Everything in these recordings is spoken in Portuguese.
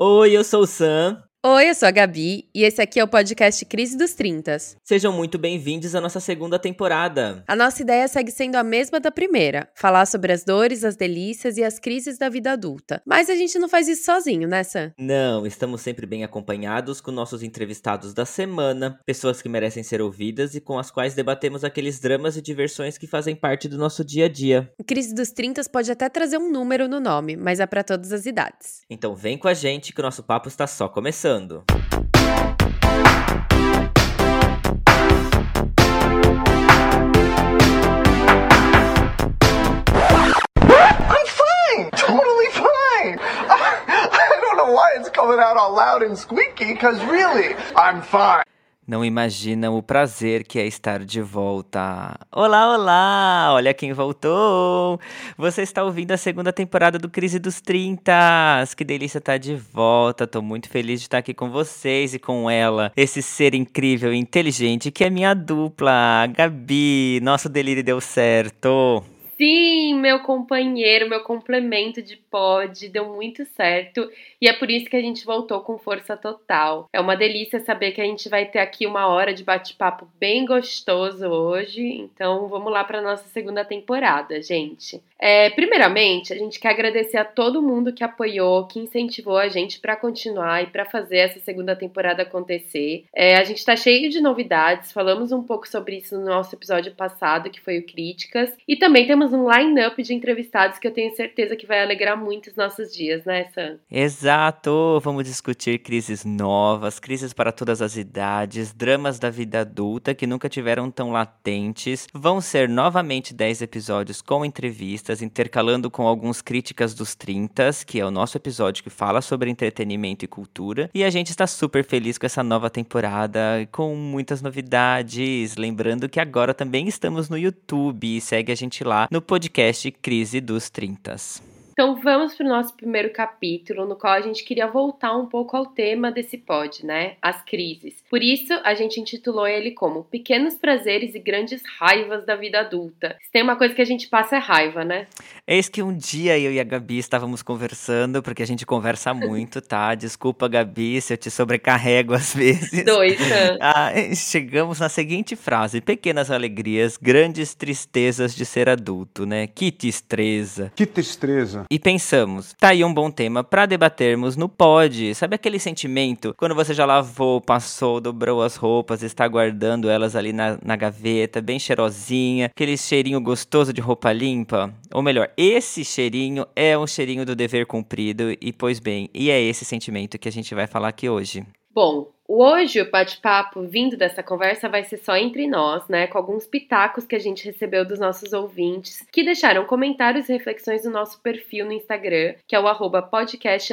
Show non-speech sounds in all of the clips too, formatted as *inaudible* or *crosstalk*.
Oi, eu sou o Sam. Oi, eu sou a Gabi e esse aqui é o podcast Crise dos Trintas. Sejam muito bem-vindos à nossa segunda temporada. A nossa ideia segue sendo a mesma da primeira: falar sobre as dores, as delícias e as crises da vida adulta. Mas a gente não faz isso sozinho, né, Sam? Não, estamos sempre bem acompanhados com nossos entrevistados da semana, pessoas que merecem ser ouvidas e com as quais debatemos aqueles dramas e diversões que fazem parte do nosso dia a dia. O Crise dos Trintas pode até trazer um número no nome, mas é para todas as idades. Então vem com a gente que o nosso papo está só começando. I'm fine, totally fine. I, *laughs* I don't know why it's coming out all loud and squeaky, cause really, I'm fine. Não imaginam o prazer que é estar de volta. Olá, olá! Olha quem voltou! Você está ouvindo a segunda temporada do Crise dos 30. Que delícia estar de volta. Tô muito feliz de estar aqui com vocês e com ela, esse ser incrível e inteligente que é minha dupla, Gabi. Nosso delírio deu certo. Sim, meu companheiro, meu complemento de pod, deu muito certo e é por isso que a gente voltou com força total. É uma delícia saber que a gente vai ter aqui uma hora de bate-papo bem gostoso hoje, então vamos lá para nossa segunda temporada, gente. É, primeiramente, a gente quer agradecer a todo mundo que apoiou, que incentivou a gente para continuar e para fazer essa segunda temporada acontecer. É, a gente está cheio de novidades, falamos um pouco sobre isso no nosso episódio passado, que foi o Críticas, e também temos um line-up de entrevistados que eu tenho certeza que vai alegrar muito os nossos dias, né, Sam? Exato! Vamos discutir crises novas, crises para todas as idades, dramas da vida adulta que nunca tiveram tão latentes. Vão ser novamente 10 episódios com entrevistas, intercalando com alguns críticas dos 30, que é o nosso episódio que fala sobre entretenimento e cultura. E a gente está super feliz com essa nova temporada, com muitas novidades. Lembrando que agora também estamos no YouTube. Segue a gente lá no podcast Crise dos 30. Então vamos para o nosso primeiro capítulo, no qual a gente queria voltar um pouco ao tema desse pod, né? As crises. Por isso, a gente intitulou ele como Pequenos Prazeres e Grandes Raivas da Vida Adulta. Se tem uma coisa que a gente passa é raiva, né? Eis que um dia eu e a Gabi estávamos conversando, porque a gente conversa muito, tá? *laughs* Desculpa, Gabi, se eu te sobrecarrego às vezes. Dois, né? *laughs* ah, chegamos na seguinte frase: Pequenas alegrias, grandes tristezas de ser adulto, né? Que tristeza. Que tristeza. E pensamos, tá aí um bom tema para debatermos no pod. Sabe aquele sentimento quando você já lavou, passou, dobrou as roupas, está guardando elas ali na, na gaveta, bem cheirosinha, aquele cheirinho gostoso de roupa limpa? Ou melhor, esse cheirinho é um cheirinho do dever cumprido e pois bem, e é esse sentimento que a gente vai falar aqui hoje. Bom, Hoje o bate-papo vindo dessa conversa vai ser só entre nós, né? Com alguns pitacos que a gente recebeu dos nossos ouvintes, que deixaram comentários e reflexões no nosso perfil no Instagram, que é o arroba podcast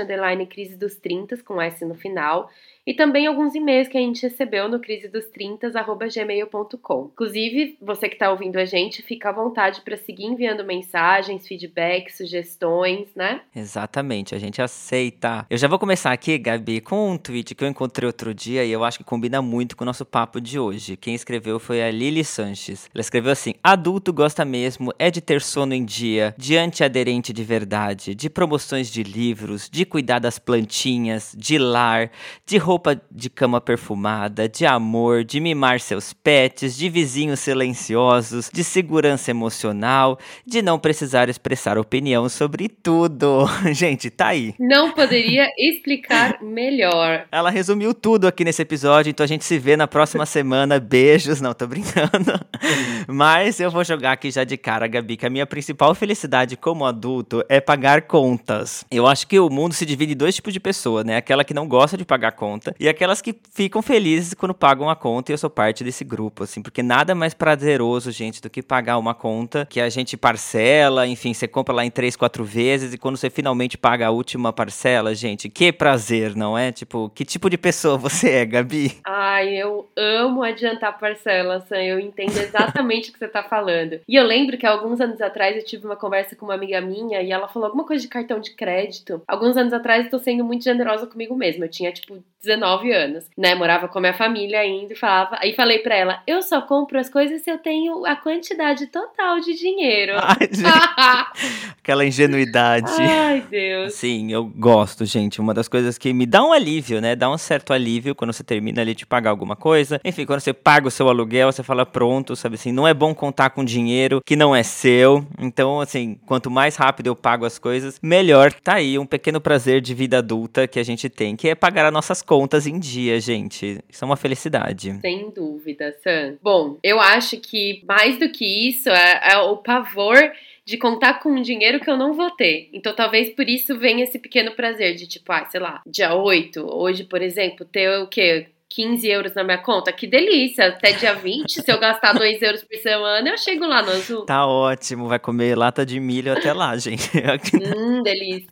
crise dos 30 com S no final e também alguns e-mails que a gente recebeu no crise dos 30@gmail.com. Inclusive, você que está ouvindo a gente, fica à vontade para seguir enviando mensagens, feedbacks, sugestões, né? Exatamente, a gente aceita. Eu já vou começar aqui, Gabi, com um tweet que eu encontrei outro dia e eu acho que combina muito com o nosso papo de hoje. Quem escreveu foi a Lili Sanches. Ela escreveu assim: "Adulto gosta mesmo é de ter sono em dia, de antiaderente de verdade, de promoções de livros, de cuidar das plantinhas, de lar, de roupa roupa de cama perfumada, de amor, de mimar seus pets, de vizinhos silenciosos, de segurança emocional, de não precisar expressar opinião sobre tudo. *laughs* Gente, tá aí. Não poderia explicar melhor. Ela resumiu tudo aqui nesse episódio, então a gente se vê na próxima semana. Beijos, não tô brincando. *laughs* Mas eu vou jogar aqui já de cara, Gabi, que a minha principal felicidade como adulto é pagar contas. Eu acho que o mundo se divide em dois tipos de pessoa, né? Aquela que não gosta de pagar conta conta e aquelas que ficam felizes quando pagam a conta e eu sou parte desse grupo, assim, porque nada mais prazeroso, gente, do que pagar uma conta que a gente parcela, enfim, você compra lá em três, quatro vezes e quando você finalmente paga a última parcela, gente, que prazer, não é? Tipo, que tipo de pessoa você é, Gabi? Ai, eu amo adiantar parcela, Sam, eu entendo exatamente *laughs* o que você tá falando. E eu lembro que alguns anos atrás eu tive uma conversa com uma amiga minha e ela falou alguma coisa de cartão de crédito. Alguns anos atrás eu tô sendo muito generosa comigo mesma, eu tinha, tipo, 19 anos, né? Morava com a minha família ainda e falava. Aí falei pra ela: eu só compro as coisas se eu tenho a quantidade total de dinheiro. Ai, *laughs* gente, aquela ingenuidade. Ai, Deus. Sim, eu gosto, gente. Uma das coisas que me dá um alívio, né? Dá um certo alívio quando você termina ali de pagar alguma coisa. Enfim, quando você paga o seu aluguel, você fala pronto, sabe assim? Não é bom contar com dinheiro que não é seu. Então, assim, quanto mais rápido eu pago as coisas, melhor. Tá aí um pequeno prazer de vida adulta que a gente tem, que é pagar as nossas contas em dia, gente. Isso é uma felicidade. Sem dúvida, Sam. Bom, eu acho que mais do que isso é, é o pavor de contar com um dinheiro que eu não vou ter. Então talvez por isso venha esse pequeno prazer de tipo, ah, sei lá, dia 8, hoje, por exemplo, ter o quê? 15 euros na minha conta, que delícia. Até dia 20, se eu gastar *laughs* 2 euros por semana, eu chego lá no azul. Tá ótimo, vai comer lata de milho até lá, *laughs* gente. hum, delícia.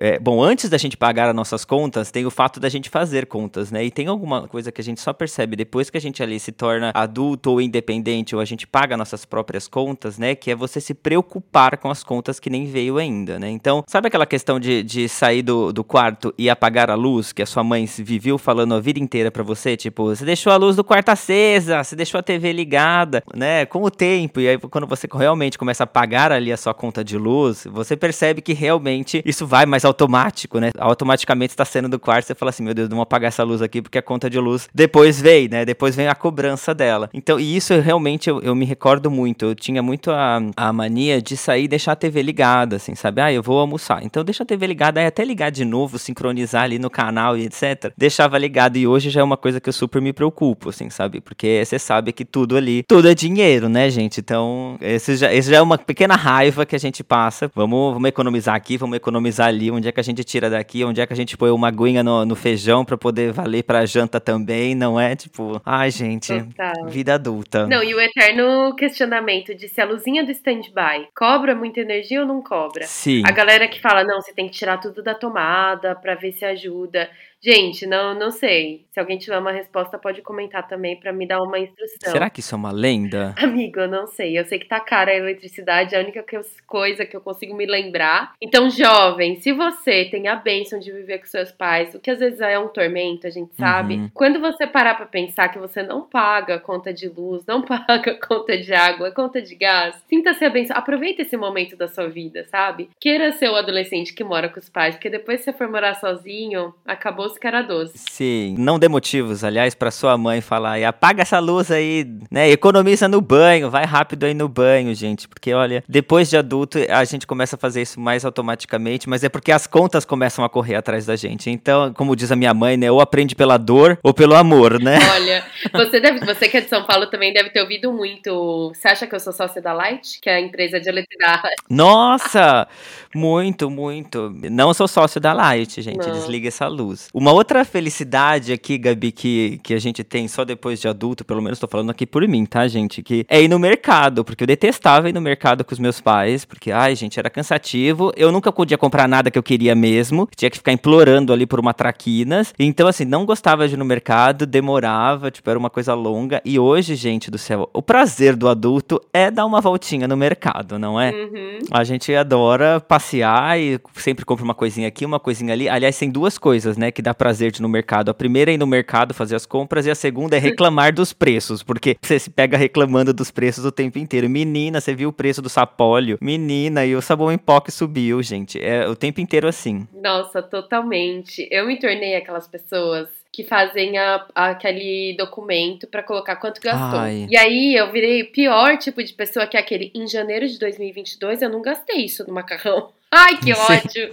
É, bom, antes da gente pagar as nossas contas, tem o fato da gente fazer contas, né? E tem alguma coisa que a gente só percebe depois que a gente ali se torna adulto ou independente, ou a gente paga nossas próprias contas, né? Que é você se preocupar com as contas que nem veio ainda, né? Então, sabe aquela questão de, de sair do, do quarto e apagar a luz, que a sua mãe viveu falando a vida inteira para você, tipo, você deixou a luz do quarto acesa, você deixou a TV ligada, né? Com o tempo, e aí quando você realmente começa a pagar ali a sua conta de luz, você percebe que realmente isso vai mais automático, né? Automaticamente está saindo do quarto, você fala assim, meu Deus, não vou apagar essa luz aqui porque a conta de luz depois vem, né? Depois vem a cobrança dela. Então, e isso realmente eu, eu me recordo muito. Eu tinha muito a, a mania de sair e deixar a TV ligada, assim, sabe? Ah, eu vou almoçar. Então deixa a TV ligada, aí até ligar de novo, sincronizar ali no canal e etc. Deixava ligado e hoje já é uma coisa que eu super me preocupo, assim, sabe? Porque você sabe que tudo ali, tudo é dinheiro, né, gente? Então, esse já, esse já é uma pequena raiva que a gente passa. Vamos, vamos economizar aqui, vamos economizar ali. Onde é que a gente tira daqui? Onde é que a gente põe uma aguinha no, no feijão para poder valer pra janta também? Não é tipo, ai, gente, Total. vida adulta. Não, e o eterno questionamento de se a luzinha do stand-by cobra muita energia ou não cobra? Sim. A galera que fala, não, você tem que tirar tudo da tomada para ver se ajuda. Gente, não, não sei. Se alguém tiver uma resposta, pode comentar também para me dar uma instrução. Será que isso é uma lenda? *laughs* Amigo, eu não sei. Eu sei que tá cara a eletricidade, é a única coisa que eu consigo me lembrar. Então, jovem, se você tem a bênção de viver com seus pais, o que às vezes é um tormento, a gente sabe. Uhum. Quando você parar para pensar que você não paga conta de luz, não *laughs* paga conta de água, conta de gás, sinta-se abençoado. Aproveita esse momento da sua vida, sabe? Queira ser o adolescente que mora com os pais, porque depois que você for morar sozinho, acabou doce que era doce. Sim, não dê motivos, aliás, para sua mãe falar, apaga essa luz aí, né? Economiza no banho, vai rápido aí no banho, gente, porque olha, depois de adulto a gente começa a fazer isso mais automaticamente, mas é porque as contas começam a correr atrás da gente. Então, como diz a minha mãe, né, ou aprende pela dor ou pelo amor, né? *laughs* Olha, você deve, você que é de São Paulo também deve ter ouvido muito. Você acha que eu sou sócia da Light, que é a empresa de eletricidade? Nossa, muito, muito. Não sou sócio da Light, gente. Não. Desliga essa luz. Uma outra felicidade aqui, Gabi, que, que a gente tem só depois de adulto, pelo menos tô falando aqui por mim, tá, gente? Que é ir no mercado, porque eu detestava ir no mercado com os meus pais, porque, ai, gente, era cansativo. Eu nunca podia comprar nada que eu queria mesmo, tinha que ficar implorando ali por uma traquinas. Então, assim, não gostava de ir no mercado, demorava, tipo, era uma coisa longa. E hoje, gente do céu, o prazer do adulto é dar uma voltinha no mercado, não é? Uhum. A gente adora passear e sempre compra uma coisinha aqui, uma coisinha ali. Aliás, tem duas coisas, né, que dá prazer de no mercado. A primeira é ir no mercado fazer as compras e a segunda é reclamar dos preços, porque *laughs* você se pega reclamando dos preços o tempo inteiro. Menina, você viu o preço do sapólio? Menina, e o sabão em pó que subiu, gente. É o tempo inteiro assim. Nossa, totalmente. Eu me tornei aquelas pessoas que fazem a, aquele documento para colocar quanto gastou. Ai. E aí eu virei o pior tipo de pessoa que é aquele em janeiro de 2022 eu não gastei isso no macarrão. Ai, que ódio!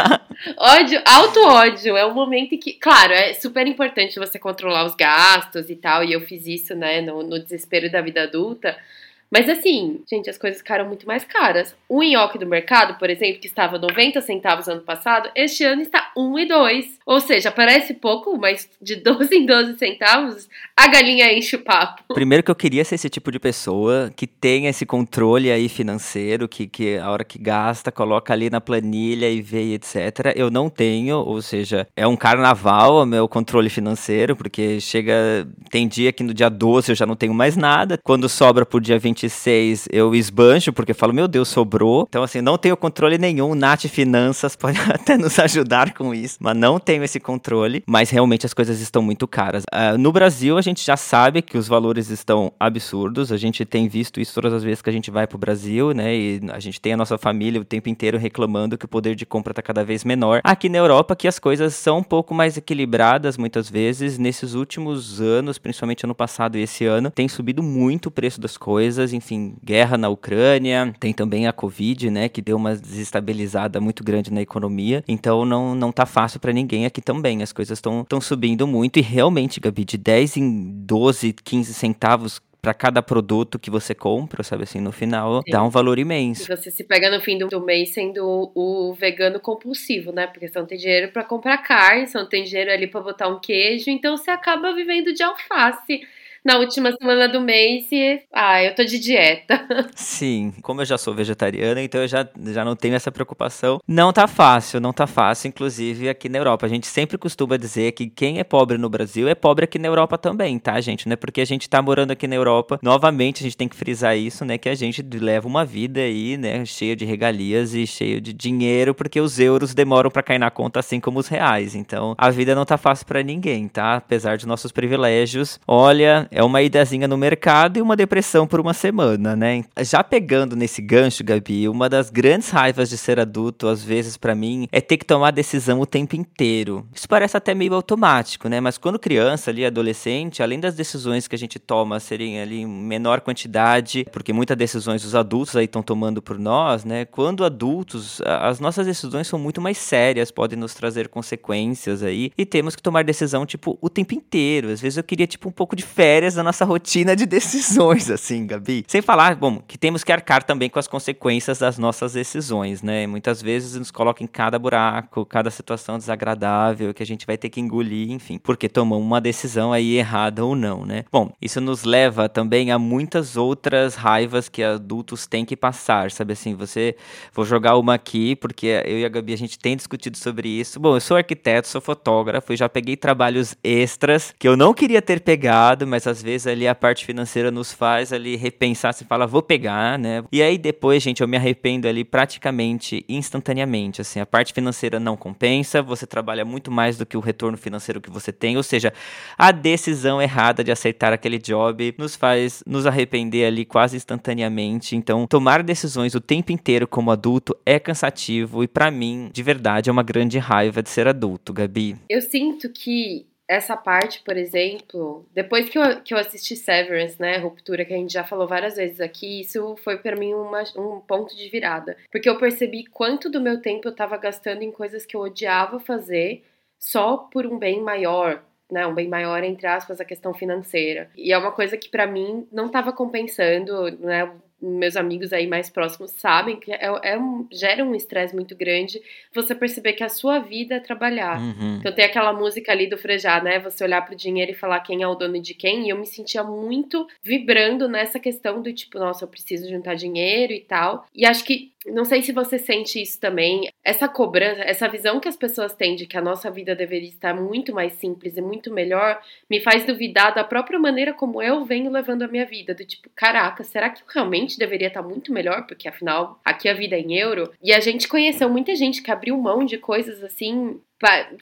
*laughs* ódio, alto ódio. É um momento em que, claro, é super importante você controlar os gastos e tal, e eu fiz isso, né, no, no desespero da vida adulta. Mas assim, gente, as coisas ficaram muito mais caras. O nhoque do mercado, por exemplo, que estava 90 centavos ano passado, este ano está 1,2. Ou seja, parece pouco, mas de 12 em 12 centavos, a galinha enche o papo. *laughs* Primeiro que eu queria ser esse tipo de pessoa que tem esse controle aí financeiro, que, que a hora que gasta, coloca ali na planilha e vê, etc. Eu não tenho, ou seja, é um carnaval o meu controle financeiro, porque chega. Tem dia que no dia 12 eu já não tenho mais nada. Quando sobra pro dia 20 26 eu esbanjo, porque falo, meu Deus, sobrou. Então, assim, não tenho controle nenhum. Nath Finanças *laughs* pode até nos ajudar com isso, mas não tenho esse controle. Mas realmente as coisas estão muito caras. Uh, no Brasil, a gente já sabe que os valores estão absurdos. A gente tem visto isso todas as vezes que a gente vai pro Brasil, né? E a gente tem a nossa família o tempo inteiro reclamando que o poder de compra está cada vez menor. Aqui na Europa, que as coisas são um pouco mais equilibradas muitas vezes. Nesses últimos anos, principalmente ano passado e esse ano, tem subido muito o preço das coisas. Enfim, guerra na Ucrânia, tem também a Covid, né? Que deu uma desestabilizada muito grande na economia. Então não, não tá fácil para ninguém aqui também. As coisas estão subindo muito e realmente, Gabi, de 10 em 12, 15 centavos para cada produto que você compra, sabe assim, no final Sim. dá um valor imenso. E você se pega no fim do mês sendo o, vegano compulsivo, né? Porque você não tem dinheiro para comprar carne, você não tem dinheiro ali para botar um queijo, então você acaba vivendo de alface na última semana do mês e. Ah, eu tô de dieta. *laughs* Sim, como eu já sou vegetariana, então eu já, já não tenho essa preocupação. Não tá fácil, não tá fácil, inclusive aqui na Europa. A gente sempre costuma dizer que quem é pobre no Brasil é pobre aqui na Europa também, tá, gente? Não é porque a gente tá morando aqui na Europa. Novamente, a gente tem que frisar isso, né? Que a gente leva uma vida aí, né? Cheia de regalias e cheio de dinheiro, porque os euros demoram para cair na conta assim como os reais. Então, a vida não tá fácil para ninguém, tá? Apesar de nossos privilégios. Olha, é uma idazinha no mercado e uma depressão por uma semana, né? Já pegando nesse gancho, Gabi, uma das grandes raivas de ser adulto, às vezes, para mim, é ter que tomar decisão o tempo inteiro. Isso parece até meio automático, né? Mas quando criança, ali, adolescente, além das decisões que a gente toma serem ali em menor quantidade, porque muitas decisões os adultos aí estão tomando por nós, né? Quando adultos, as nossas decisões são muito mais sérias, podem nos trazer consequências aí, e temos que tomar decisão, tipo, o tempo inteiro. Às vezes eu queria, tipo, um pouco de férias da nossa rotina de *laughs* decisões, assim, Gabi. Sem falar, bom, que temos que arcar também com as consequências das nossas decisões, né? Muitas vezes nos coloca em cada buraco, cada situação desagradável que a gente vai ter que engolir, enfim, porque tomamos uma decisão aí errada ou não, né? Bom, isso nos leva também a muitas outras raivas que adultos têm que passar, sabe assim? Você, vou jogar uma aqui, porque eu e a Gabi a gente tem discutido sobre isso. Bom, eu sou arquiteto, sou fotógrafo e já peguei trabalhos extras que eu não queria ter pegado, mas às vezes ali a parte financeira nos faz ali repensar, se fala, vou pegar, né? E aí depois, gente, eu me arrependo ali praticamente instantaneamente, assim, a parte financeira não compensa, você trabalha muito mais do que o retorno financeiro que você tem, ou seja, a decisão errada de aceitar aquele job nos faz nos arrepender ali quase instantaneamente. Então, tomar decisões o tempo inteiro como adulto é cansativo e para mim, de verdade, é uma grande raiva de ser adulto, Gabi. Eu sinto que essa parte, por exemplo, depois que eu, que eu assisti Severance, né, Ruptura, que a gente já falou várias vezes aqui, isso foi para mim uma, um ponto de virada. Porque eu percebi quanto do meu tempo eu tava gastando em coisas que eu odiava fazer só por um bem maior, né, um bem maior entre aspas a questão financeira. E é uma coisa que para mim não estava compensando, né? Meus amigos aí mais próximos sabem que é, é um, gera um estresse muito grande você perceber que a sua vida é trabalhar. Uhum. Então tem aquela música ali do Frejá, né? Você olhar pro dinheiro e falar quem é o dono de quem. E eu me sentia muito vibrando nessa questão do tipo, nossa, eu preciso juntar dinheiro e tal. E acho que não sei se você sente isso também. Essa cobrança, essa visão que as pessoas têm de que a nossa vida deveria estar muito mais simples e muito melhor, me faz duvidar da própria maneira como eu venho levando a minha vida. Do tipo, caraca, será que realmente deveria estar muito melhor? Porque afinal, aqui a vida é em euro. E a gente conheceu muita gente que abriu mão de coisas assim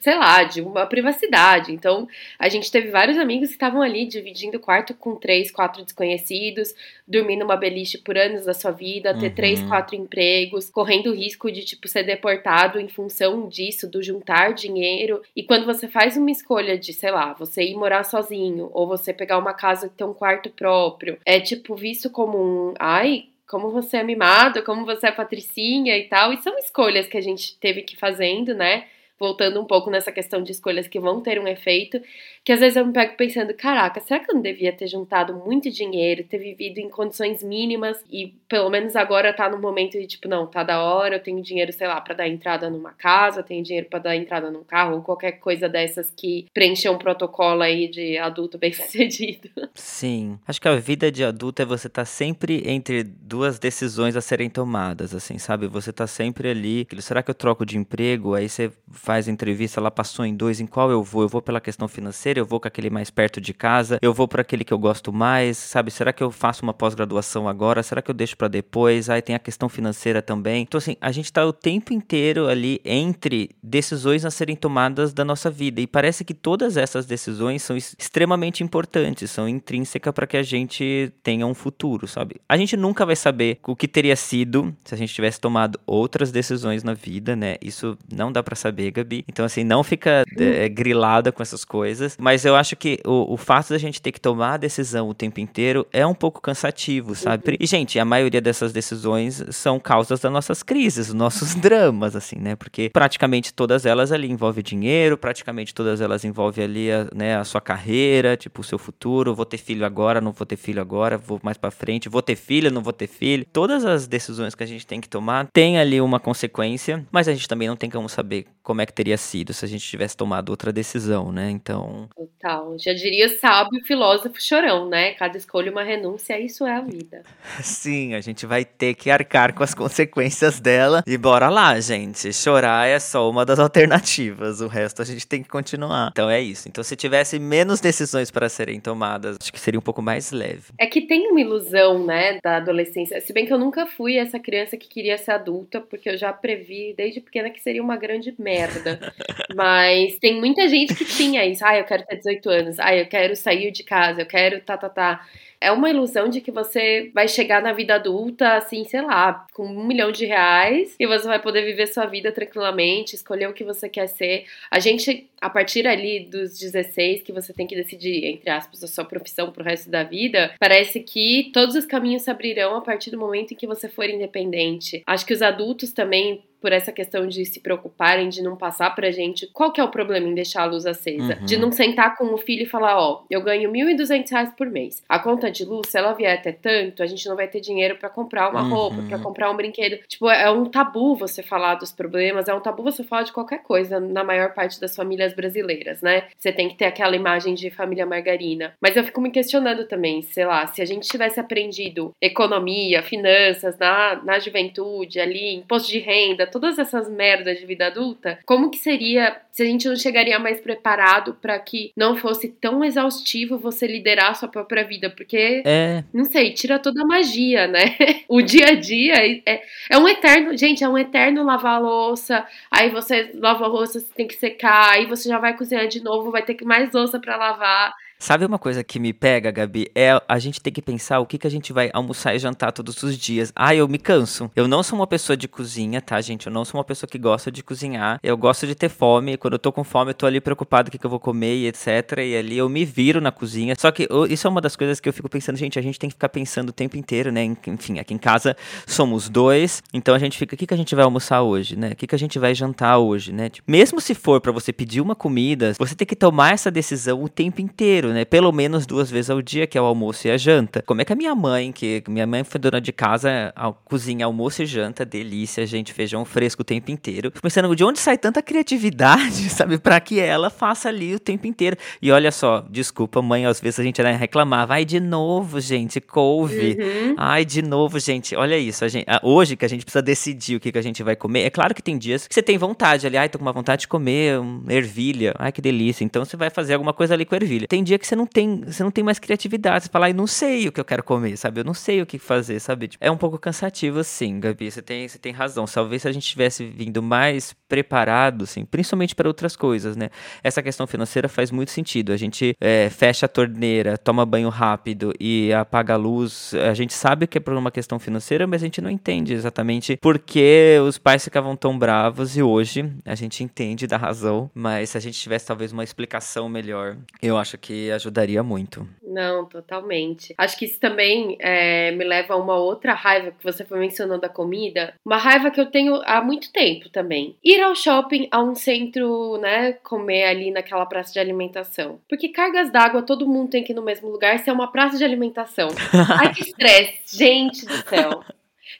sei lá, de uma privacidade. Então, a gente teve vários amigos que estavam ali dividindo o quarto com três, quatro desconhecidos, dormindo uma beliche por anos da sua vida, ter uhum. três, quatro empregos, correndo o risco de, tipo, ser deportado em função disso, do juntar dinheiro. E quando você faz uma escolha de, sei lá, você ir morar sozinho, ou você pegar uma casa que tem um quarto próprio, é, tipo, visto como um, ai, como você é mimado, como você é patricinha e tal. E são escolhas que a gente teve que ir fazendo, né? Voltando um pouco nessa questão de escolhas que vão ter um efeito, que às vezes eu me pego pensando, caraca, será que eu não devia ter juntado muito dinheiro, ter vivido em condições mínimas e pelo menos agora tá no momento de tipo, não, tá da hora, eu tenho dinheiro, sei lá, para dar entrada numa casa, eu tenho dinheiro para dar entrada num carro, ou qualquer coisa dessas que preencher um protocolo aí de adulto bem-sucedido. *laughs* Sim. Acho que a vida de adulto é você estar tá sempre entre duas decisões a serem tomadas, assim, sabe? Você tá sempre ali, será que eu troco de emprego? Aí você faz entrevista, ela passou em dois, em qual eu vou? Eu vou pela questão financeira, eu vou com aquele mais perto de casa, eu vou para aquele que eu gosto mais, sabe? Será que eu faço uma pós-graduação agora? Será que eu deixo para depois? Aí tem a questão financeira também. Então, assim, a gente tá o tempo inteiro ali entre decisões a serem tomadas da nossa vida. E parece que todas essas decisões são extremamente importantes, são intrínsecas para que a gente tenha um futuro, sabe? A gente nunca vai saber o que teria sido se a gente tivesse tomado outras decisões na vida, né? Isso não dá para saber, Gabi. Então, assim, não fica é, grilada com essas coisas. Mas eu acho que o, o fato da gente ter que tomar a decisão o tempo inteiro é um pouco cansativo, sabe? E, gente, a maioria dessas decisões são causas das nossas crises, dos nossos *laughs* dramas, assim, né? Porque praticamente todas elas ali envolvem dinheiro, praticamente todas elas envolvem ali a, né, a sua carreira, tipo, o seu futuro. Vou ter filho agora, não vou ter filho agora, vou mais para frente, vou ter filho, não vou ter filho. Todas as decisões que a gente tem que tomar tem ali uma consequência, mas a gente também não tem como saber como é que teria sido se a gente tivesse tomado outra decisão, né? Então. Total. Já diria sábio filósofo chorão, né? Cada escolha uma renúncia, isso é a vida. *laughs* Sim, a gente vai ter que arcar com as consequências dela. E bora lá, gente. Chorar é só uma das alternativas. O resto a gente tem que continuar. Então é isso. Então, se tivesse menos decisões para serem tomadas, acho que seria um pouco mais leve. É que tem uma ilusão, né, da adolescência. Se bem que eu nunca fui essa criança que queria ser adulta, porque eu já previ desde pequena que seria uma grande merda. *laughs* Mas tem muita gente que tinha isso. Ah, eu quero ter 18 anos. Ah, eu quero sair de casa. Eu quero tá, tá, tá é uma ilusão de que você vai chegar na vida adulta, assim, sei lá, com um milhão de reais e você vai poder viver sua vida tranquilamente, escolher o que você quer ser. A gente, a partir ali dos 16, que você tem que decidir, entre aspas, a sua profissão pro resto da vida, parece que todos os caminhos se abrirão a partir do momento em que você for independente. Acho que os adultos também por essa questão de se preocuparem, de não passar pra gente qual que é o problema em deixar a luz acesa. Uhum. De não sentar com o filho e falar, ó, eu ganho 1.200 reais por mês. A conta de luz, se ela vier até tanto, a gente não vai ter dinheiro para comprar uma uhum. roupa, para comprar um brinquedo. Tipo, é um tabu você falar dos problemas, é um tabu você falar de qualquer coisa na maior parte das famílias brasileiras, né? Você tem que ter aquela imagem de família margarina. Mas eu fico me questionando também, sei lá, se a gente tivesse aprendido economia, finanças na, na juventude, ali, imposto de renda, todas essas merdas de vida adulta, como que seria se a gente não chegaria mais preparado para que não fosse tão exaustivo você liderar a sua própria vida? Porque, é. não sei, tira toda a magia, né? *laughs* o dia a dia é, é um eterno, gente, é um eterno lavar a louça, aí você lava a louça, você tem que secar, aí você já vai cozinhar de novo, vai ter que mais louça para lavar. Sabe uma coisa que me pega, Gabi? É a gente ter que pensar o que, que a gente vai almoçar e jantar todos os dias. Ah, eu me canso. Eu não sou uma pessoa de cozinha, tá, gente? Eu não sou uma pessoa que gosta de cozinhar. Eu gosto de ter fome. Quando eu tô com fome, eu tô ali preocupado o que, que eu vou comer e etc. E ali eu me viro na cozinha. Só que isso é uma das coisas que eu fico pensando, gente, a gente tem que ficar pensando o tempo inteiro, né? Enfim, aqui em casa somos dois. Então a gente fica, o que, que a gente vai almoçar hoje, né? O que, que a gente vai jantar hoje, né? Tipo, mesmo se for para você pedir uma comida, você tem que tomar essa decisão o tempo inteiro, né? Pelo menos duas vezes ao dia, que é o almoço e a janta. Como é que a minha mãe, que minha mãe foi dona de casa, cozinha almoço e janta, delícia, gente, feijão fresco o tempo inteiro. Fico pensando de onde sai tanta criatividade, *laughs* sabe, para que ela faça ali o tempo inteiro. E olha só, desculpa, mãe, às vezes a gente reclamava, ai, de novo, gente, couve. Uhum. Ai, de novo, gente, olha isso. Gente, hoje que a gente precisa decidir o que, que a gente vai comer, é claro que tem dias que você tem vontade ali, ai, tô com uma vontade de comer ervilha, ai, que delícia. Então você vai fazer alguma coisa ali com ervilha. Tem dia que você não tem, você não tem mais criatividade. Você fala, ai, não sei o que eu quero comer, sabe? Eu não sei o que fazer, sabe? Tipo, é um pouco cansativo, sim, Gabi. Você tem, você tem razão. Talvez se a gente tivesse vindo mais preparado, assim, principalmente para outras coisas, né? Essa questão financeira faz muito sentido. A gente é, fecha a torneira, toma banho rápido e apaga a luz. A gente sabe que é por uma questão financeira, mas a gente não entende exatamente por que os pais ficavam tão bravos e hoje a gente entende da razão. Mas se a gente tivesse talvez uma explicação melhor, eu acho que ajudaria muito muito. Não, totalmente. Acho que isso também é, me leva a uma outra raiva que você foi mencionando da comida. Uma raiva que eu tenho há muito tempo também. Ir ao shopping, a um centro, né, comer ali naquela praça de alimentação. Porque cargas d'água todo mundo tem que ir no mesmo lugar se é uma praça de alimentação. *laughs* Ai, que estresse, gente do céu.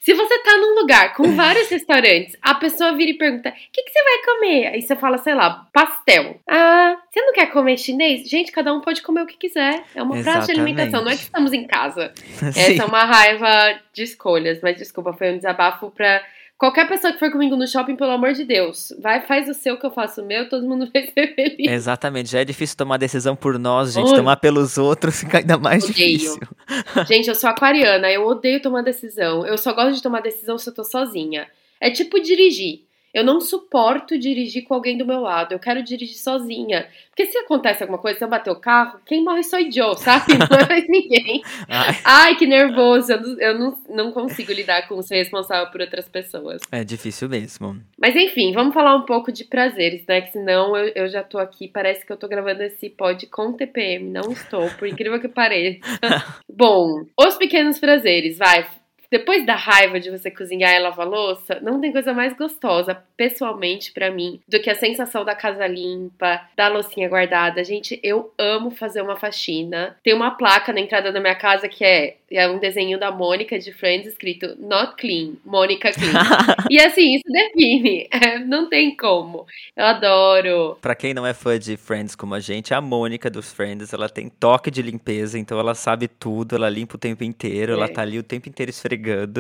Se você tá num lugar com *laughs* vários restaurantes, a pessoa vira e pergunta: o que, que você vai comer? Aí você fala, sei lá, pastel. Ah, você não quer comer chinês? Gente, cada um pode comer o que quiser. É uma praça de alimentação, não é que estamos em casa. *laughs* Essa é uma raiva de escolhas, mas desculpa, foi um desabafo pra Qualquer pessoa que for comigo no shopping, pelo amor de Deus, vai, faz o seu que eu faço o meu, todo mundo *laughs* vai ser feliz. Exatamente, já é difícil tomar decisão por nós, gente. Oi. Tomar pelos outros fica ainda mais Odeio. difícil. *laughs* Gente, eu sou aquariana, eu odeio tomar decisão. Eu só gosto de tomar decisão se eu tô sozinha. É tipo dirigir. Eu não suporto dirigir com alguém do meu lado. Eu quero dirigir sozinha. Porque se acontece alguma coisa, se eu bater o carro, quem morre sou eu, sabe? *laughs* Não é mais ninguém. Ai, Ai, que nervoso. Eu, não, eu não, não consigo lidar com ser responsável por outras pessoas. é difícil mesmo. Mas enfim, vamos falar um pouco de prazeres, né? Que senão eu, eu já tô aqui, parece que eu tô gravando esse pod com TPM. Não estou, por incrível que pareça. *laughs* Bom, os pequenos prazeres, vai. Depois da raiva de você cozinhar e lavar louça, não tem coisa mais gostosa, pessoalmente, pra mim, do que a sensação da casa limpa, da loucinha guardada. Gente, eu amo fazer uma faxina. Tem uma placa na entrada da minha casa que é, é um desenho da Mônica de Friends escrito Not Clean, Mônica Clean. *laughs* e assim, isso define. É, não tem como. Eu adoro. Pra quem não é fã de Friends como a gente, a Mônica dos Friends, ela tem toque de limpeza, então ela sabe tudo, ela limpa o tempo inteiro, ela É. tá ali o tempo inteiro esfregando.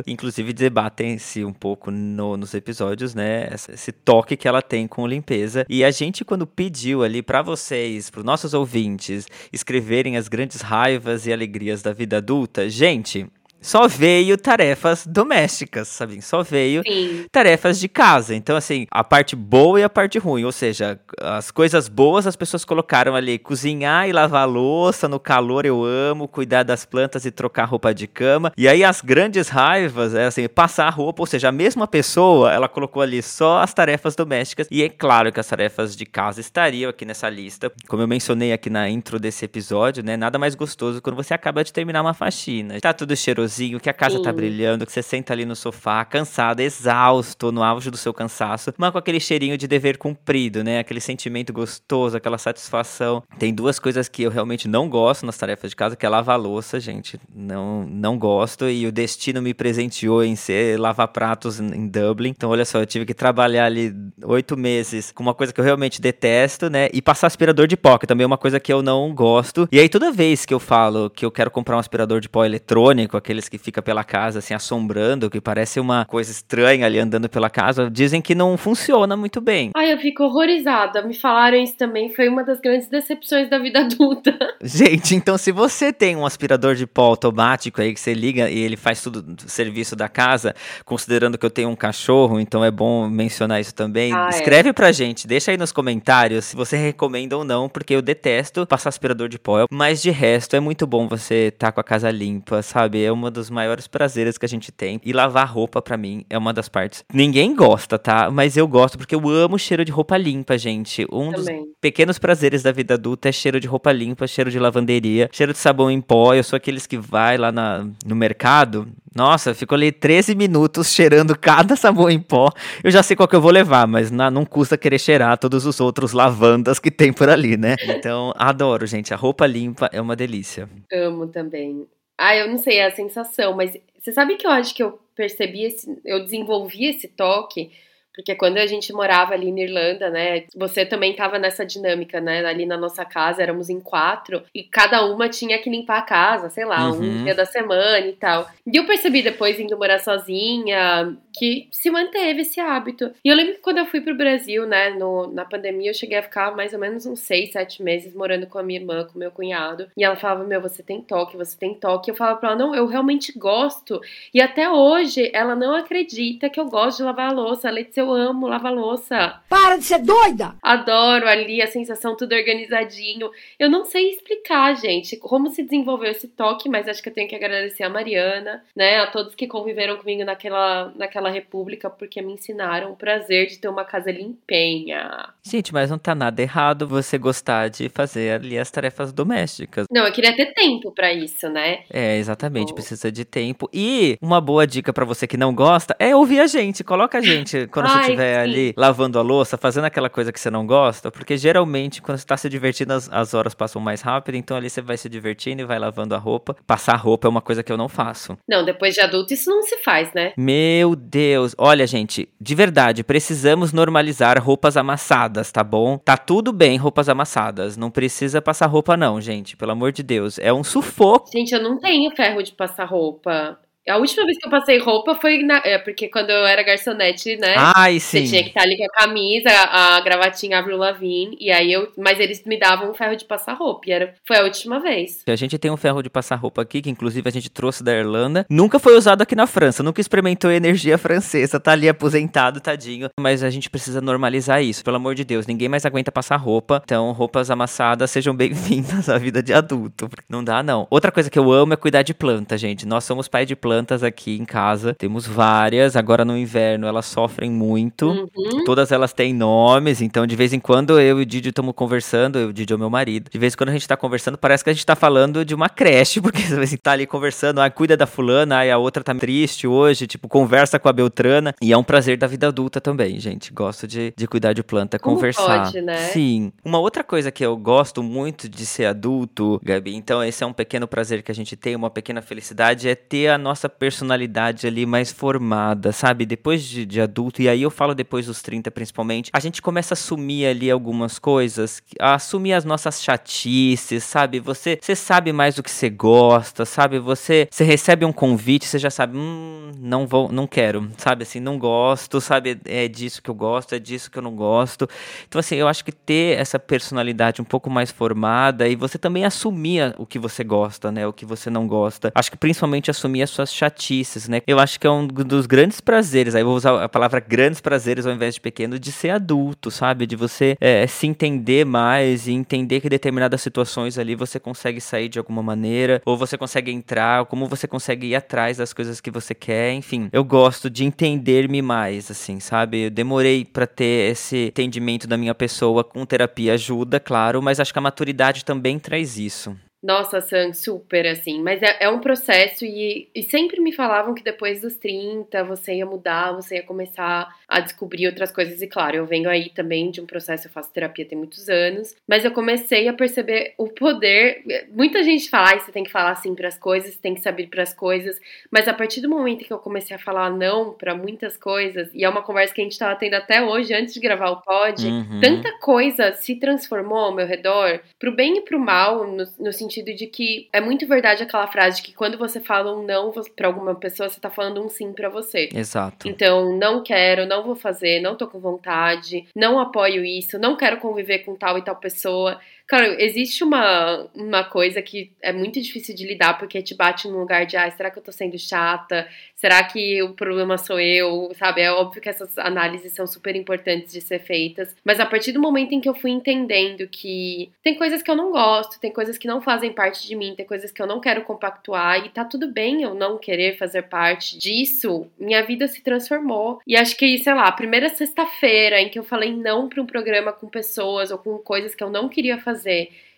Inclusive debatem-se um pouco no- nos episódios, né? Esse toque que ela tem com limpeza. E a gente, quando pediu ali pra vocês, pros nossos ouvintes, escreverem as grandes raivas e alegrias da vida adulta, gente. Só veio tarefas domésticas, sabe? Só veio Sim. tarefas de casa. Então, assim, a parte boa e a parte ruim. Ou seja, as coisas boas as pessoas colocaram ali: cozinhar e lavar louça no calor, eu amo, cuidar das plantas e trocar roupa de cama. E aí, as grandes raivas é assim: passar a roupa. Ou seja, a mesma pessoa, ela colocou ali só as tarefas domésticas. E é claro que as tarefas de casa estariam aqui nessa lista. Como eu mencionei aqui na intro desse episódio, né? Nada mais gostoso quando você acaba de terminar uma faxina. Tá tudo cheirosinho, que a casa tá Sim. brilhando, que você senta ali no sofá, cansado, exausto, no auge do seu cansaço, mas com aquele cheirinho de dever cumprido, né? Aquele sentimento gostoso, aquela satisfação. Tem duas coisas que eu realmente não gosto nas tarefas de casa, que é lavar louça, gente. Não, não gosto. E o destino me presenteou em ser lavar pratos em Dublin. Então, olha só, eu tive que trabalhar ali oito meses com uma coisa que eu realmente detesto, né? E passar aspirador de pó, que também é uma coisa que eu não gosto. E aí, toda vez que eu falo que eu quero comprar um aspirador de pó eletrônico, aqueles que fica pela casa, assim, assombrando, que parece uma coisa estranha ali andando pela casa, dizem que não funciona muito bem. Ai, eu fico horrorizada. Me falaram isso também. Foi uma das grandes decepções da vida *laughs* adulta. Gente, então se você tem um aspirador de pó automático aí que você liga e ele faz tudo do serviço da casa, considerando que eu tenho um cachorro, então é bom mencionar isso também. Ah, é. Escreve pra gente, deixa aí nos comentários se você recomenda ou não, porque eu detesto passar aspirador de pó, mas de resto é muito bom você estar com a casa limpa, sabe? É um dos maiores prazeres que a gente tem. E lavar roupa pra mim é uma das partes. Ninguém gosta, tá? Mas eu gosto porque eu amo o cheiro de roupa limpa, gente. Um dos Também. pequenos prazeres da vida adulta é cheiro de roupa limpa, cheiro de lavanderia, cheiro de sabão em pó. Eu sou aqueles que vai lá na- no mercado. Nossa, eu fico ali 13 minutos cheirando cada *laughs* sabão em pó. Eu já sei qual que eu vou levar, mas na- não custa querer cheirar todos os outros lavandas que tem por ali, né? *laughs* Então, adoro, gente. A roupa limpa é uma delícia. Amo também. Ah, eu não sei é a sensação, mas você sabe que eu acho que eu percebi esse, eu desenvolvi esse toque, porque quando a gente morava ali na Irlanda, né, você também tava nessa dinâmica, né, ali na nossa casa, éramos em quatro, e cada uma tinha que limpar a casa, sei lá, um Uhum. dia da semana e tal. E eu percebi depois, indo morar sozinha, que se manteve esse hábito. E eu lembro que quando eu fui pro Brasil, né, no, na pandemia, eu cheguei a ficar mais ou menos uns seis, sete meses morando com a minha irmã, com meu cunhado. E ela falava, meu, você tem toque, você tem toque. E eu falava pra ela, não, eu realmente gosto. E até hoje, ela não acredita que eu gosto de lavar a louça. Letícia, eu amo lavar louça. Para de ser doida! Adoro ali a sensação tudo organizadinho. Eu não sei explicar, gente, como se desenvolveu esse toque, mas acho que eu tenho que agradecer a Mariana, né, a todos que conviveram comigo naquela, naquela república, porque me ensinaram o prazer de ter uma casa limpinha. Gente, mas não tá nada errado você gostar de fazer ali as tarefas domésticas. Não, eu queria ter tempo pra isso, né? É, exatamente, Oh. precisa de tempo. E uma boa dica pra você que não gosta é ouvir a gente. Coloca a gente quando você estiver ali lavando a louça, fazendo aquela coisa que você não gosta, porque geralmente quando você tá se divertindo, as, as horas passam mais rápido, então ali você vai se divertindo e vai lavando a roupa. Passar roupa é uma coisa que eu não faço. Não, depois de adulto isso não se faz, né? Meu Deus, olha, gente, de verdade, precisamos normalizar roupas amassadas, tá bom? Tá tudo bem, roupas amassadas. Não precisa passar roupa, não, gente. Pelo amor de Deus. É um sufoco. Gente, eu não tenho ferro de passar roupa. A última vez que eu passei roupa foi na. É, porque quando eu era garçonete, né? Ai, Você sim. tinha que estar ali com a camisa, a gravatinha Avril Lavigne, e aí eu. Mas eles me davam um ferro de passar roupa, e era, foi a última vez. A gente tem um ferro de passar roupa aqui, que inclusive a gente trouxe da Irlanda. Nunca foi usado aqui na França, nunca experimentou energia francesa, tá ali aposentado, tadinho. Mas a gente precisa normalizar isso, pelo amor de Deus. Ninguém mais aguenta passar roupa. Então, roupas amassadas sejam bem-vindas à vida de adulto. Não dá, não. Outra coisa que eu amo é cuidar de planta, gente. Nós somos pai de plantas aqui em casa. Temos várias. Agora no inverno elas sofrem muito. Uhum. Todas elas têm nomes, então de vez em quando eu e o Didi estamos conversando, eu, o Didi é o meu marido. De vez em quando a gente tá conversando, parece que a gente tá falando de uma creche, *laughs* porque você assim, tá ali conversando, ah, cuida da fulana, ai, a outra tá triste hoje, tipo, conversa com a Beltrana. E é um prazer da vida adulta também, gente. Gosto de, de cuidar de planta, Como conversar. pode, né? Sim. Uma outra coisa que eu gosto muito de ser adulto, Gabi, então esse é um pequeno prazer que a gente tem, uma pequena felicidade, é ter a nossa personalidade ali mais formada, sabe? Depois de, de adulto, e aí eu falo depois dos 30 principalmente, a gente começa a assumir ali algumas coisas, a assumir as nossas chatices, sabe? Você, você sabe mais do que você gosta, sabe? Você, você recebe um convite, você já sabe, hum, não vou, não quero, sabe? Assim, não gosto, sabe? É disso que eu gosto, é disso que eu não gosto. Então, assim, eu acho que ter essa personalidade um pouco mais formada e você também assumir o que você gosta, né? O que você não gosta. Acho que principalmente assumir as suas chatices, né? Eu acho que é um dos grandes prazeres, aí vou usar a palavra grandes prazeres ao invés de pequeno, de ser adulto, sabe? De você é, se entender mais e entender que determinadas situações ali você consegue sair de alguma maneira, ou você consegue entrar, como você consegue ir atrás das coisas que você quer, enfim. Eu gosto de entender-me mais, assim, sabe? Eu demorei pra ter esse entendimento da minha pessoa com terapia ajuda, claro, mas acho que a maturidade também traz isso. Nossa, Sam, super, assim. Mas é, é um processo e, e sempre me falavam que depois dos 30 você ia mudar, você ia começar a descobrir outras coisas. E claro, eu venho aí também de um processo, eu faço terapia tem muitos anos, mas eu comecei a perceber o poder. Muita gente fala, ah, você tem que falar assim para as coisas, tem que saber para as coisas, mas a partir do momento que eu comecei a falar não para muitas coisas, e é uma conversa que a gente tava tendo até hoje, antes de gravar o pod, Uhum. tanta coisa se transformou ao meu redor, pro bem e pro mal, no, no sentido de que é muito verdade aquela frase de que quando você fala um não pra alguma pessoa, você tá falando um sim pra você. Exato. Então, não quero, não vou fazer, não tô com vontade, não apoio isso, não quero conviver com tal e tal pessoa. Cara, existe uma, uma coisa que é muito difícil de lidar porque te bate num lugar de, ah, será que eu tô sendo chata? Será que o problema sou eu? Sabe? É óbvio que essas análises são super importantes de ser feitas, mas a partir do momento em que eu fui entendendo que tem coisas que eu não gosto, tem coisas que não fazem parte de mim, tem coisas que eu não quero compactuar e tá tudo bem eu não querer fazer parte disso, minha vida se transformou. E acho que, sei lá, a primeira sexta-feira em que eu falei não pra um programa com pessoas ou com coisas que eu não queria fazer.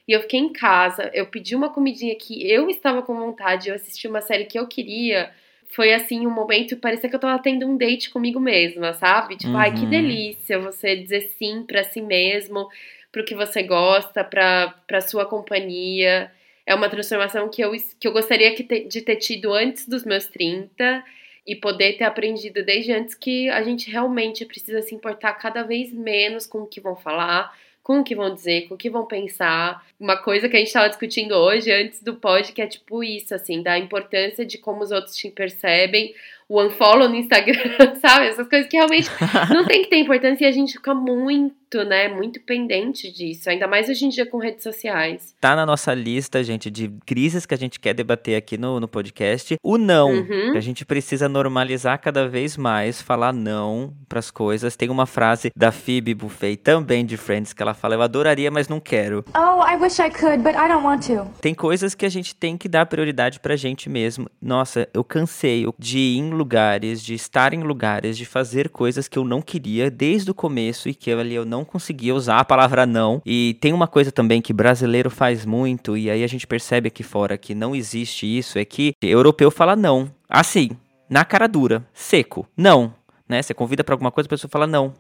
E eu fiquei em casa, eu pedi uma comidinha que eu estava com vontade, eu assisti uma série que eu queria. Foi assim, um momento, parecia que eu tava tendo um date comigo mesma, sabe? Tipo, ai, que Uhum. delícia você dizer sim pra si mesmo, pro que você gosta, pra, pra sua companhia. É uma transformação que eu, que eu gostaria que te- de ter tido antes dos meus 30 e poder ter aprendido desde antes que a gente realmente precisa se importar cada vez menos com o que vão falar, com o que vão dizer, com o que vão pensar. Uma coisa que a gente estava discutindo hoje, antes do pod, que é tipo isso, assim, da importância de como os outros te percebem, o unfollow no Instagram, *laughs* sabe? Essas coisas que realmente *laughs* não tem que ter importância e a gente fica muito, né, muito pendente disso, ainda mais hoje em dia com redes sociais. Tá na nossa lista, gente, de crises que a gente quer debater aqui no, no podcast. O não. Uhum. que A gente precisa normalizar cada vez mais, falar não pras coisas. Tem uma frase da Phoebe Buffet, também de Friends, que ela fala: Eu adoraria, mas não quero. Oh, I wish I could, but I don't want to. Tem coisas que a gente tem que dar prioridade pra gente mesmo. Nossa, eu cansei de ir em lugares, de estar em lugares, de fazer coisas que eu não queria desde o começo e que eu, ali eu não conseguia usar a palavra não. E tem uma coisa também que brasileiro faz muito, e aí a gente percebe aqui fora que não existe isso, é que europeu fala não. Assim, na cara dura, seco, não. Né? Você convida pra alguma coisa, a pessoa fala não.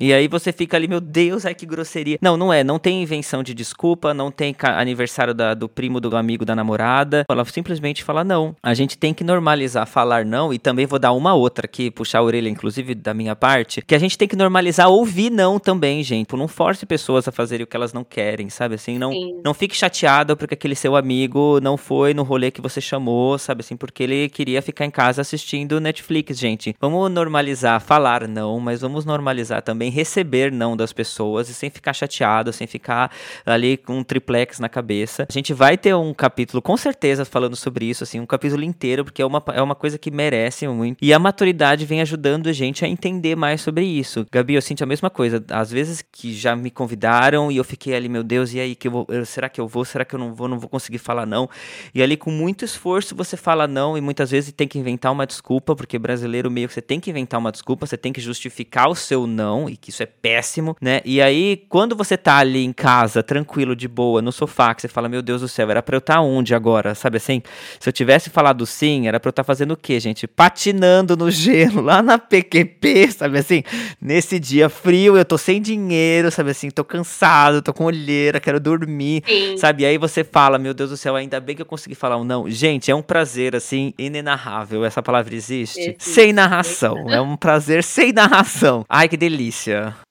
E aí você fica ali, meu Deus, ai que grosseria. Não, não é. Não tem invenção de desculpa, não tem aniversário da, do primo do amigo da namorada. Ela simplesmente fala não. A gente tem que normalizar falar não. E também vou dar uma outra aqui, puxar a orelha, inclusive, da minha parte. Que a gente tem que normalizar ouvir não também, gente. Não force pessoas a fazerem o que elas não querem, sabe? Assim, não, não fique chateada porque aquele seu amigo não foi no rolê que você chamou, sabe? Assim, porque ele queria ficar em casa assistindo Netflix, gente. Vamos normalizar falar não, mas vamos normalizar também receber não das pessoas e sem ficar chateado, sem ficar ali com um triplex na cabeça. A gente vai ter um capítulo, com certeza, falando sobre isso, assim, um capítulo inteiro, porque é uma, é uma coisa que merece muito. E a maturidade vem ajudando a gente a entender mais sobre isso. Gabi, eu sinto a mesma coisa. Às vezes que já me convidaram e eu fiquei ali, meu Deus, e aí, que eu vou, será que eu vou? Será que eu não vou? Não vou conseguir falar não. E ali, com muito esforço, você fala não e muitas vezes tem que inventar uma desculpa, porque brasileiro meio que você tem que inventar uma desculpa, você tem que justificar o seu não e que isso é péssimo, né? E aí, quando você tá ali em casa, tranquilo, de boa, no sofá, que você fala, meu Deus do céu, era pra eu estar tá onde agora? Sabe assim? Se eu tivesse falado sim, era pra eu estar tá fazendo o quê, gente? Patinando no gelo, lá na PQP, sabe assim? Nesse dia frio, eu tô sem dinheiro, sabe assim? Tô cansado, tô com olheira, quero dormir, sim. sabe? E aí você fala, meu Deus do céu, ainda bem que eu consegui falar um não. Gente, é um prazer, assim, inenarrável. Essa palavra existe? existe. Sem narração. É um prazer sem narração. Ai, que delícia.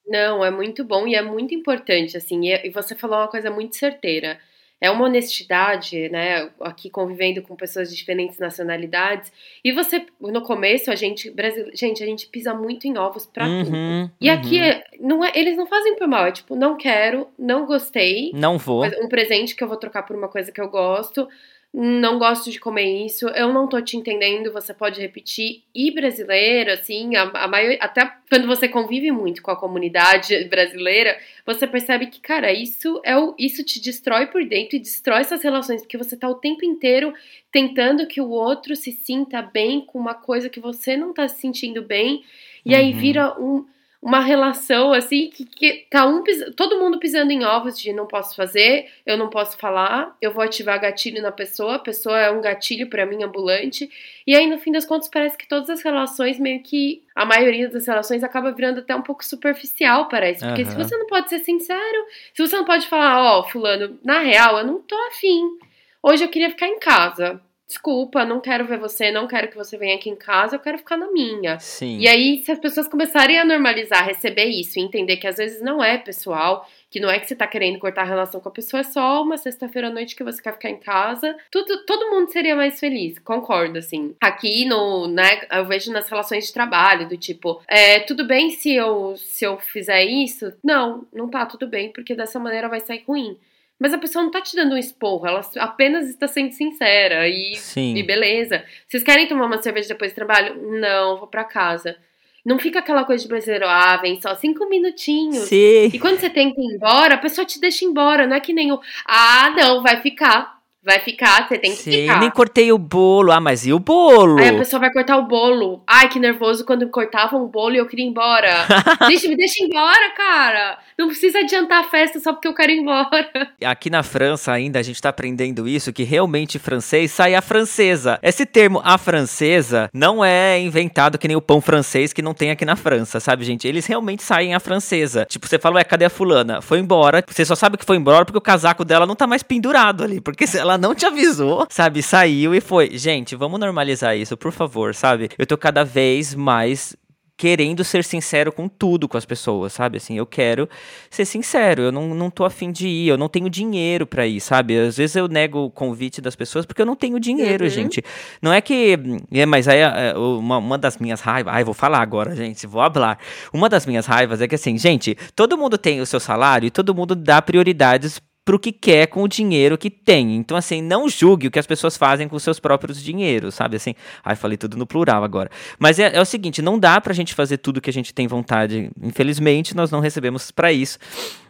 Não, é muito bom e é muito importante, assim, e você falou uma coisa muito certeira. É uma honestidade, né? Aqui convivendo com pessoas de diferentes nacionalidades. E você, no começo, a gente, Brasil, gente, a gente pisa muito em ovos pra uhum, tudo. E uhum. aqui, não é, eles não fazem por mal. É tipo, não quero, não gostei. Não vou. Um presente que eu vou trocar por uma coisa que eu gosto não gosto de comer isso, eu não tô te entendendo, você pode repetir. E brasileiro, assim, a, a maioria, até quando você convive muito com a comunidade brasileira, você percebe que, cara, isso é o, isso te destrói por dentro e destrói essas relações, porque você tá o tempo inteiro tentando que o outro se sinta bem com uma coisa que você não tá se sentindo bem, e uhum. aí vira um uma relação assim que, que tá um todo mundo pisando em ovos de não posso fazer, eu não posso falar, eu vou ativar gatilho na pessoa, a pessoa é um gatilho para mim ambulante. E aí no fim das contas parece que todas as relações meio que a maioria das relações acaba virando até um pouco superficial, parece. Porque uhum. se você não pode ser sincero, se você não pode falar, ó, oh, fulano, na real, eu não tô afim. Hoje eu queria ficar em casa desculpa, não quero ver você, não quero que você venha aqui em casa, eu quero ficar na minha. Sim. E aí, se as pessoas começarem a normalizar, receber isso e entender que às vezes não é pessoal, que não é que você tá querendo cortar a relação com a pessoa, é só uma sexta-feira à noite que você quer ficar em casa, tudo, todo mundo seria mais feliz, concordo, assim. Aqui no, né, eu vejo nas relações de trabalho, do tipo, é, tudo bem se eu, se eu fizer isso? Não, não tá tudo bem, porque dessa maneira vai sair ruim. Mas a pessoa não tá te dando um esporro, ela apenas está sendo sincera e, Sim. e beleza. Vocês querem tomar uma cerveja depois do trabalho? Não, vou para casa. Não fica aquela coisa de brasileiro, ah, vem só cinco minutinhos. Sim. E quando você tem que ir embora, a pessoa te deixa embora. Não é que nem o, ah, não, vai ficar. Vai ficar, você tem que Sim, ficar. nem cortei o bolo. Ah, mas e o bolo? Aí a pessoa vai cortar o bolo. Ai, que nervoso quando cortavam o bolo e eu queria ir embora. *laughs* Gente, me deixa embora, cara. Não precisa adiantar a festa só porque eu quero ir embora. Aqui na França ainda a gente tá aprendendo isso, que realmente francês sai a francesa. Esse termo a francesa não é inventado que nem o pão francês que não tem aqui na França, sabe, gente? Eles realmente saem a francesa. Tipo, você fala, ué, cadê a fulana? Foi embora. Você só sabe que foi embora porque o casaco dela não tá mais pendurado ali. Porque ela ela não te avisou, sabe? Saiu e foi. Gente, vamos normalizar isso, por favor, sabe? Eu tô cada vez mais querendo ser sincero com tudo com as pessoas, sabe? Assim, eu quero ser sincero, eu não, não tô afim de ir, eu não tenho dinheiro para ir, sabe? Às vezes eu nego o convite das pessoas porque eu não tenho dinheiro, uhum. gente. Não é que. É, mas aí é, uma, uma das minhas raivas. Ai, vou falar agora, gente, vou falar. Uma das minhas raivas é que assim, gente, todo mundo tem o seu salário e todo mundo dá prioridades pro que quer com o dinheiro que tem. Então, assim, não julgue o que as pessoas fazem com seus próprios dinheiros, sabe? Assim, ai, falei tudo no plural agora. Mas é, é o seguinte, não dá pra gente fazer tudo que a gente tem vontade. Infelizmente, nós não recebemos para isso.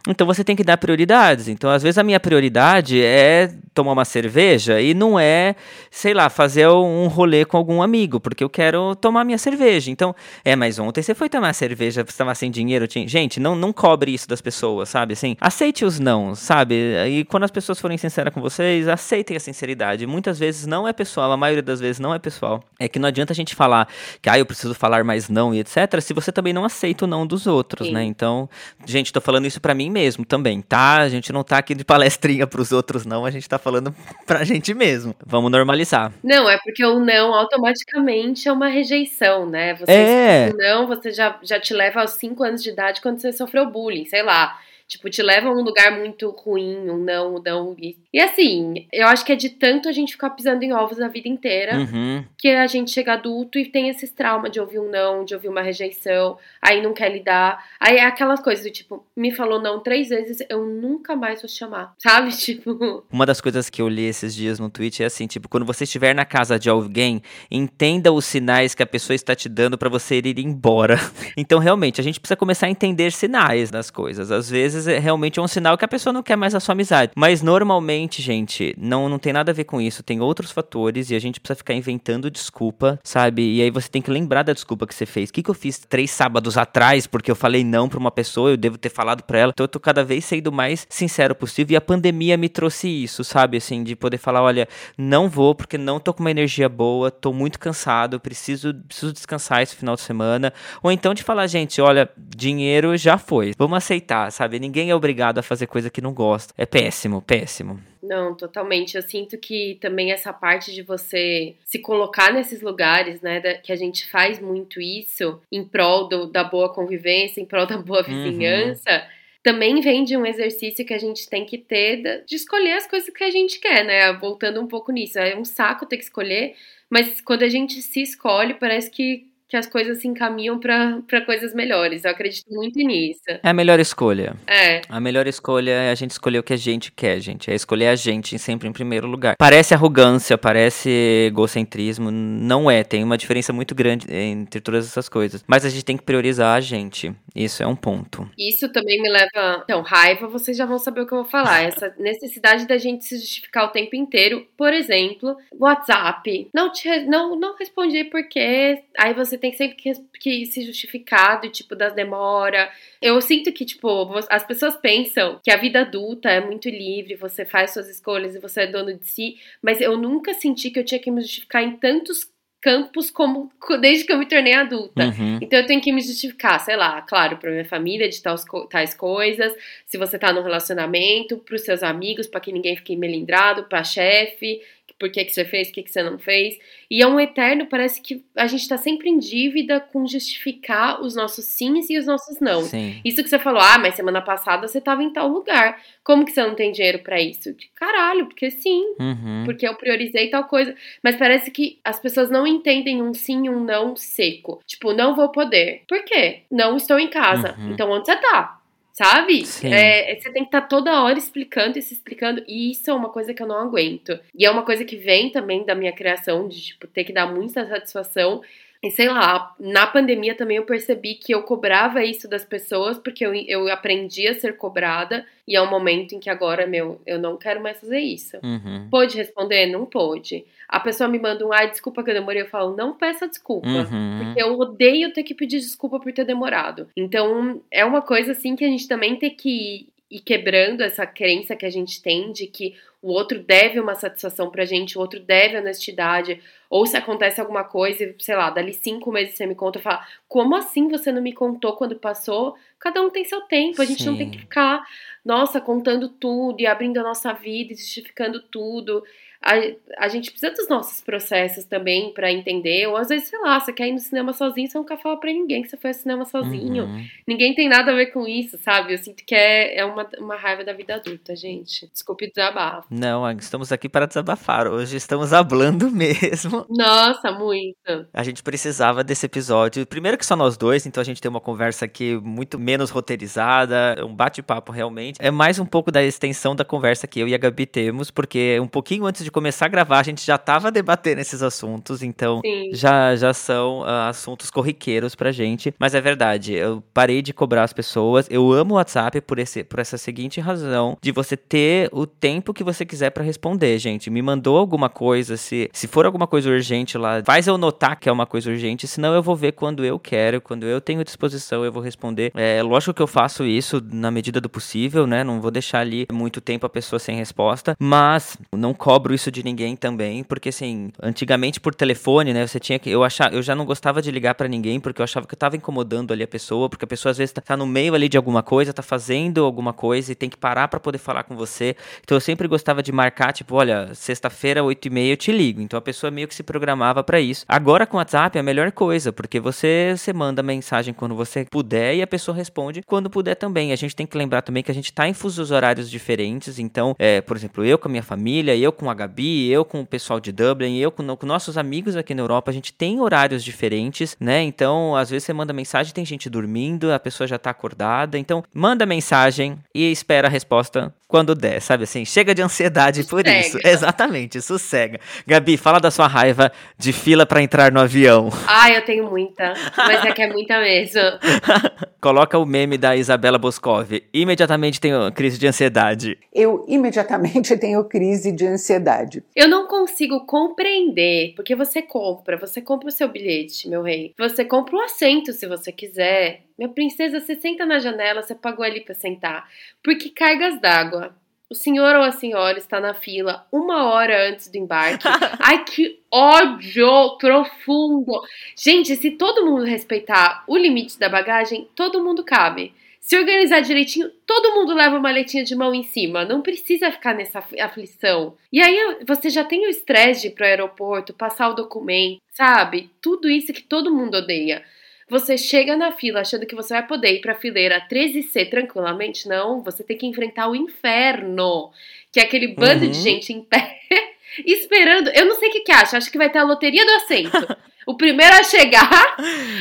Então você tem que dar prioridades. Então, às vezes, a minha prioridade é tomar uma cerveja e não é, sei lá, fazer um rolê com algum amigo, porque eu quero tomar minha cerveja. Então, é, mas ontem você foi tomar cerveja, você estava sem dinheiro. Tinha... Gente, não, não cobre isso das pessoas, sabe? Assim, aceite os não, sabe? E quando as pessoas forem sinceras com vocês, aceitem a sinceridade. Muitas vezes não é pessoal, a maioria das vezes não é pessoal. É que não adianta a gente falar que, ah, eu preciso falar mais não e etc., se você também não aceita o não dos outros, Sim. né? Então, gente, tô falando isso para mim mesmo também, tá? A gente não tá aqui de palestrinha pros outros, não, a gente tá falando pra gente mesmo. Vamos normalizar. Não, é porque o não automaticamente é uma rejeição, né? Você é. não, você já, já te leva aos 5 anos de idade quando você sofreu bullying, sei lá. Tipo, te leva a um lugar muito ruim, um não, um não. E, e assim, eu acho que é de tanto a gente ficar pisando em ovos a vida inteira uhum. que a gente chega adulto e tem esses traumas de ouvir um não, de ouvir uma rejeição, aí não quer lidar. Aí é aquelas coisas do tipo, me falou não três vezes, eu nunca mais vou chamar, *laughs* sabe? Tipo. Uma das coisas que eu li esses dias no tweet é assim, tipo, quando você estiver na casa de alguém, entenda os sinais que a pessoa está te dando para você ir embora. *laughs* Então, realmente, a gente precisa começar a entender sinais das coisas. Às vezes vezes é realmente um sinal que a pessoa não quer mais a sua amizade. Mas normalmente, gente, não, não tem nada a ver com isso. Tem outros fatores e a gente precisa ficar inventando desculpa, sabe? E aí você tem que lembrar da desculpa que você fez. O que, que eu fiz três sábados atrás porque eu falei não pra uma pessoa, eu devo ter falado pra ela. Então eu tô cada vez sendo mais sincero possível. E a pandemia me trouxe isso, sabe? Assim, de poder falar: olha, não vou porque não tô com uma energia boa, tô muito cansado, preciso, preciso descansar esse final de semana. Ou então de falar, gente, olha, dinheiro já foi. Vamos aceitar, sabe? Ninguém é obrigado a fazer coisa que não gosta. É péssimo, péssimo. Não, totalmente. Eu sinto que também essa parte de você se colocar nesses lugares, né, da, que a gente faz muito isso em prol do, da boa convivência, em prol da boa uhum. vizinhança. Uhum também vem de um exercício que a gente tem que ter de escolher as coisas que a gente quer, né? Voltando um pouco nisso. É um saco ter que escolher, mas quando a gente se escolhe, parece que que as coisas se encaminham para coisas melhores. Eu acredito muito nisso. É a melhor escolha. É. A melhor escolha é a gente escolher o que a gente quer, gente. É escolher a gente sempre em primeiro lugar. Parece arrogância, parece egocentrismo. Não é. Tem uma diferença muito grande entre todas essas coisas. Mas a gente tem que priorizar a gente. Isso é um ponto. Isso também me leva. Então, raiva, vocês já vão saber o que eu vou falar. *laughs* Essa necessidade da gente se justificar o tempo inteiro. Por exemplo, WhatsApp. Não, te, não, não respondi porque. Aí você tem sempre que, que se justificar do tipo das demora. Eu sinto que, tipo, as pessoas pensam que a vida adulta é muito livre, você faz suas escolhas e você é dono de si, mas eu nunca senti que eu tinha que me justificar em tantos campos como desde que eu me tornei adulta. Uhum. Então eu tenho que me justificar, sei lá, claro, para minha família de tais, tais coisas, se você tá no relacionamento, para os seus amigos, para que ninguém fique melindrado, para chefe, por que, que você fez, o que, que você não fez. E é um eterno, parece que a gente tá sempre em dívida com justificar os nossos sims e os nossos não. Sim. Isso que você falou, ah, mas semana passada você tava em tal lugar. Como que você não tem dinheiro para isso? Caralho, porque sim. Uhum. Porque eu priorizei tal coisa. Mas parece que as pessoas não entendem um sim e um não seco. Tipo, não vou poder. Por quê? Não estou em casa. Uhum. Então onde você tá? Sabe? É, você tem que estar tá toda hora explicando e se explicando. E isso é uma coisa que eu não aguento. E é uma coisa que vem também da minha criação, de tipo, ter que dar muita satisfação e sei lá, na pandemia também eu percebi que eu cobrava isso das pessoas porque eu, eu aprendi a ser cobrada e é um momento em que agora, meu, eu não quero mais fazer isso. Uhum. Pôde responder? Não pôde. A pessoa me manda um, ai, desculpa que eu demorei. Eu falo, não peça desculpa. Uhum. Porque eu odeio ter que pedir desculpa por ter demorado. Então, é uma coisa assim que a gente também tem que ir quebrando essa crença que a gente tem de que o outro deve uma satisfação pra gente, o outro deve honestidade, ou se acontece alguma coisa, sei lá, dali cinco meses você me conta e fala, como assim você não me contou quando passou? Cada um tem seu tempo, a gente Sim. não tem que ficar, nossa, contando tudo e abrindo a nossa vida e justificando tudo a, a gente precisa dos nossos processos também para entender. Ou às vezes, sei lá, você quer ir no cinema sozinho, você não quer falar pra ninguém que você foi ao cinema sozinho. Uhum. Ninguém tem nada a ver com isso, sabe? Eu sinto que é, é uma, uma raiva da vida adulta, gente. Desculpe o desabafo. Não, estamos aqui para desabafar. Hoje estamos hablando *laughs* mesmo. Nossa, muito. A gente precisava desse episódio. Primeiro que só nós dois, então a gente tem uma conversa aqui muito menos roteirizada, um bate-papo realmente. É mais um pouco da extensão da conversa que eu e a Gabi temos, porque um pouquinho antes de começar a gravar, a gente já estava debatendo esses assuntos, então já, já são uh, assuntos corriqueiros pra gente. Mas é verdade, eu parei de cobrar as pessoas. Eu amo o WhatsApp por, esse, por essa seguinte razão: de você ter o tempo que você quiser para responder, gente. Me mandou alguma coisa, se, se for alguma coisa urgente lá, faz eu notar que é uma coisa urgente, senão eu vou ver quando eu quero, quando eu tenho disposição, eu vou responder. É lógico que eu faço isso na medida do possível, né? Não vou deixar ali muito tempo a pessoa sem resposta, mas não cobro isso de ninguém também, porque assim, antigamente por telefone, né, você tinha que eu achar, eu já não gostava de ligar para ninguém porque eu achava que eu tava incomodando ali a pessoa, porque a pessoa às vezes tá, tá no meio ali de alguma coisa, tá fazendo alguma coisa e tem que parar para poder falar com você. Então eu sempre gostava de marcar, tipo, olha, sexta-feira, 8 e meia eu te ligo. Então a pessoa meio que se programava para isso. Agora com o WhatsApp é a melhor coisa, porque você, você manda mensagem quando você puder e a pessoa responde quando puder também. A gente tem que lembrar também que a gente tá em fusos horários diferentes. Então, é, por exemplo, eu com a minha família, eu com a Gabi, eu com o pessoal de Dublin, eu com, com nossos amigos aqui na Europa, a gente tem horários diferentes, né? Então, às vezes você manda mensagem, tem gente dormindo, a pessoa já tá acordada. Então, manda mensagem e espera a resposta quando der, sabe assim? Chega de ansiedade sossega. por isso. Exatamente, sossega. Gabi, fala da sua raiva de fila para entrar no avião. Ah, eu tenho muita, mas é que é muita mesmo. *laughs* Coloca o meme da Isabela Boscov. Imediatamente tenho crise de ansiedade. Eu imediatamente *laughs* tenho crise de ansiedade. Eu não consigo compreender, porque você compra, você compra o seu bilhete, meu rei. Você compra o assento se você quiser. Minha princesa, você senta na janela, você pagou ali para sentar. Porque cargas d'água. O senhor ou a senhora está na fila uma hora antes do embarque. *laughs* Ai, que ódio profundo! Gente, se todo mundo respeitar o limite da bagagem, todo mundo cabe. Se organizar direitinho, todo mundo leva uma maletinha de mão em cima. Não precisa ficar nessa aflição. E aí você já tem o estresse de ir pro aeroporto, passar o documento, sabe? Tudo isso que todo mundo odeia. Você chega na fila achando que você vai poder ir para a fileira 13C tranquilamente. Não, você tem que enfrentar o inferno, que é aquele bando uhum. de gente em pé *laughs* esperando. Eu não sei o que, que acha, acho que vai ter a loteria do assento. *laughs* O primeiro a chegar,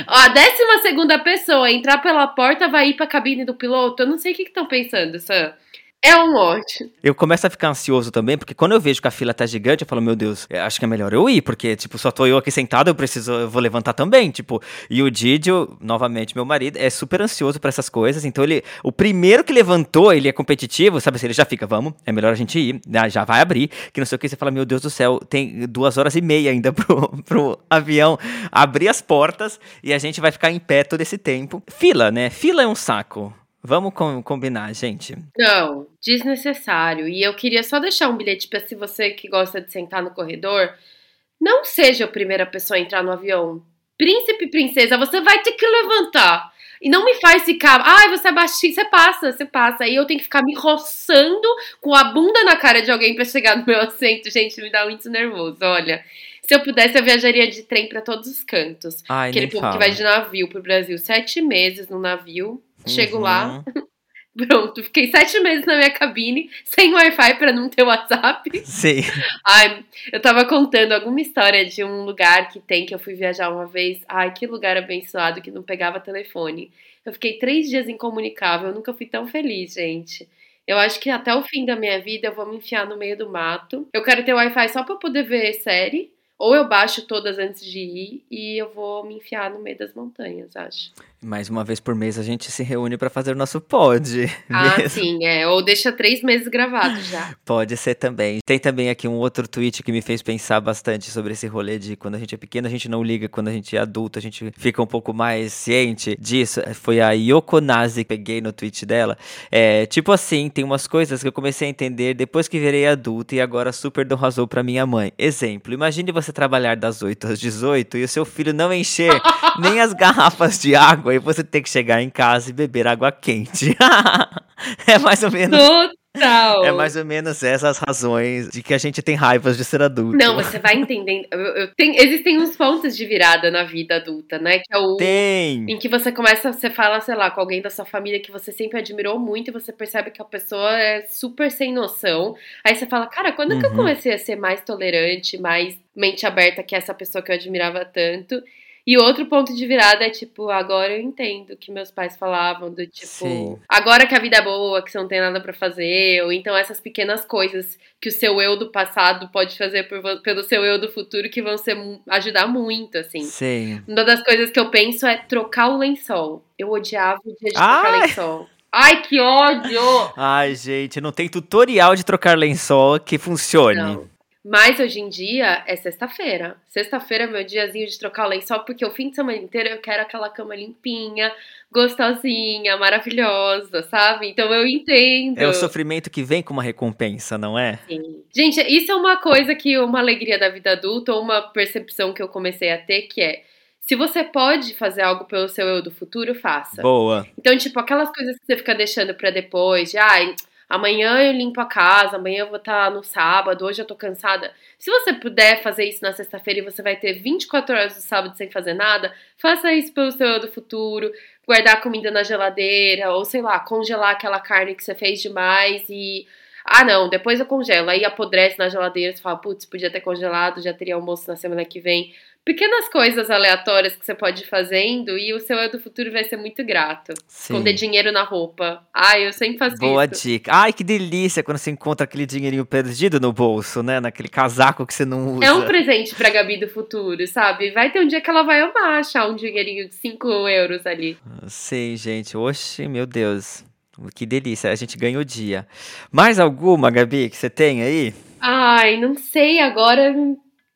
a décima segunda pessoa a entrar pela porta vai ir para a cabine do piloto. Eu não sei o que estão pensando, Sam. É um monte. Eu começo a ficar ansioso também, porque quando eu vejo que a fila tá gigante, eu falo, meu Deus, acho que é melhor eu ir, porque, tipo, só tô eu aqui sentado, eu preciso, eu vou levantar também, tipo. E o Didio, novamente, meu marido, é super ansioso para essas coisas, então ele, o primeiro que levantou, ele é competitivo, sabe assim, ele já fica, vamos, é melhor a gente ir, já vai abrir, que não sei o que, você fala, meu Deus do céu, tem duas horas e meia ainda *laughs* pro, pro avião abrir as portas e a gente vai ficar em pé todo esse tempo. Fila, né? Fila é um saco. Vamos com, combinar, gente. Não, desnecessário. E eu queria só deixar um bilhete para se você que gosta de sentar no corredor, não seja a primeira pessoa a entrar no avião. Príncipe e princesa, você vai ter que levantar. E não me faz ficar, ai, você é baixinho, você passa, você passa. Aí eu tenho que ficar me roçando com a bunda na cara de alguém para chegar no meu assento. Gente, me dá muito nervoso, olha. Se eu pudesse, eu viajaria de trem para todos os cantos. Ai, Aquele povo fala. que vai de navio pro Brasil, sete meses no navio. Chego uhum. lá, *laughs* pronto, fiquei sete meses na minha cabine, sem Wi-Fi para não ter WhatsApp. Sim. Ai, eu tava contando alguma história de um lugar que tem que eu fui viajar uma vez. Ai, que lugar abençoado que não pegava telefone. Eu fiquei três dias incomunicável, eu nunca fui tão feliz, gente. Eu acho que até o fim da minha vida eu vou me enfiar no meio do mato. Eu quero ter Wi-Fi só pra poder ver série. Ou eu baixo todas antes de ir e eu vou me enfiar no meio das montanhas, acho. Mais uma vez por mês a gente se reúne para fazer o nosso pod. *laughs* Ah, mesmo. sim, é. Ou deixa três meses gravado já. *laughs* Pode ser também. Tem também aqui um outro tweet que me fez pensar bastante sobre esse rolê de quando a gente é pequeno, a gente não liga, quando a gente é adulto, a gente fica um pouco mais ciente disso. Foi a Yoko Nazi, peguei no tweet dela. É, tipo assim, tem umas coisas que eu comecei a entender depois que virei adulto e agora super dou razão pra minha mãe. Exemplo, imagine você trabalhar das 8 às 18 e o seu filho não encher *laughs* nem as garrafas de água e você ter que chegar em casa e beber água quente. *laughs* é mais ou menos. Não. É mais ou menos essas razões de que a gente tem raivas de ser adulto. Não, você vai entendendo. Eu, eu- tem- existem uns pontos de virada na vida adulta, né? Que é o. Tem! Em que você começa, você fala, sei lá, com alguém da sua família que você sempre admirou muito e você percebe que a pessoa é super sem noção. Aí você fala, cara, quando que eu Uhum. comecei a ser mais tolerante, mais mente aberta que essa pessoa que eu admirava tanto? E outro ponto de virada é tipo, agora eu entendo o que meus pais falavam, do tipo, Sim. agora que a vida é boa, que você não tem nada pra fazer, ou então essas pequenas coisas que o seu eu do passado pode fazer por pelo seu eu do futuro que vão ser, ajudar muito, assim. Sim. Uma das coisas que eu penso é trocar o lençol. Eu odiava o dia de trocar Ai! lençol. Ai, que ódio! Ai, gente, não tem tutorial de trocar lençol que funcione. Não. Mas hoje em dia é sexta-feira. Sexta-feira é meu diazinho de trocar o lençol, porque o fim de semana inteiro eu quero aquela cama limpinha, gostosinha, maravilhosa, sabe? Então eu entendo. É o sofrimento que vem com uma recompensa, não é? Sim. Gente, isso é uma coisa que uma alegria da vida adulta, ou uma percepção que eu comecei a ter, que é se você pode fazer algo pelo seu eu do futuro, faça. Boa. Então, tipo, aquelas coisas que você fica deixando pra depois, de ai, amanhã eu limpo a casa, amanhã eu vou estar no sábado, hoje eu tô cansada. Se você puder fazer isso na sexta-feira e você vai ter 24 horas do sábado sem fazer nada, faça isso pelo seu eu do futuro, guardar comida na geladeira, ou sei lá, congelar aquela carne que você fez demais e. Ah, não, depois eu congelo. Aí apodrece na geladeira, você fala, putz, podia ter congelado, já teria almoço na semana que vem. Pequenas coisas aleatórias que você pode ir fazendo e o seu eu do futuro vai ser muito grato. Sim. Esconder dinheiro na roupa. Ai, eu sempre faço Boa isso. dica. Ai, que delícia quando você encontra aquele dinheirinho perdido no bolso, né? Naquele casaco que você não usa. É um presente pra Gabi do futuro, sabe? Vai ter um dia que ela vai amar achar um dinheirinho de 5 euros ali. Sim, gente. Oxe, meu Deus. Que delícia. A gente ganha o dia. Mais alguma, Gabi, que você tem aí? Ai, não sei, agora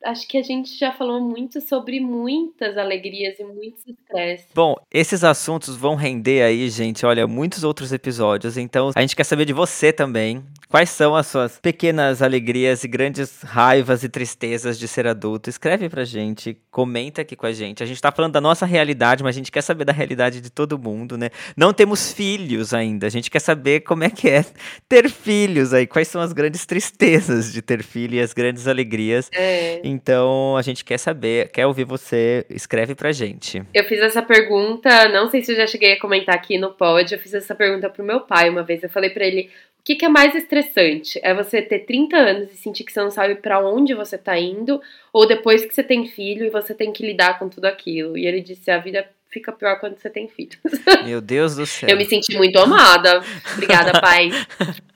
acho que a gente já falou muito sobre muitas alegrias e muitos estresses. Bom, esses assuntos vão render aí, gente, olha, muitos outros episódios. Então, a gente quer saber de você também. Quais são as suas pequenas alegrias e grandes raivas e tristezas de ser adulto? Escreve pra gente, comenta aqui com a gente. A gente tá falando da nossa realidade, mas a gente quer saber da realidade de todo mundo, né? Não temos filhos ainda. A gente quer saber como é que é ter filhos aí. Quais são as grandes tristezas de ter filho e as grandes alegrias. É. Então, a gente quer saber, quer ouvir você. Escreve pra gente. Eu fiz essa pergunta, não sei se eu já cheguei a comentar aqui no pod, eu fiz essa pergunta pro meu pai uma vez. Eu falei pra ele: o que, que é mais estressante? É você ter 30 anos e sentir que você não sabe pra onde você tá indo, ou depois que você tem filho e você tem que lidar com tudo aquilo? E ele disse: a vida fica pior quando você tem filho. Meu Deus do *laughs* céu. Eu me senti muito amada. Obrigada, pai. *laughs*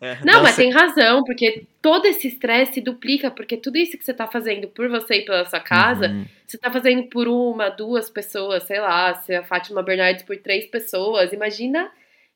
É, Não, mas tem razão, porque todo esse estresse duplica, porque tudo isso que você tá fazendo por você e pela sua casa, Uhum. você tá fazendo por uma, duas pessoas, sei lá, se a Fátima Bernardes por três pessoas. Imagina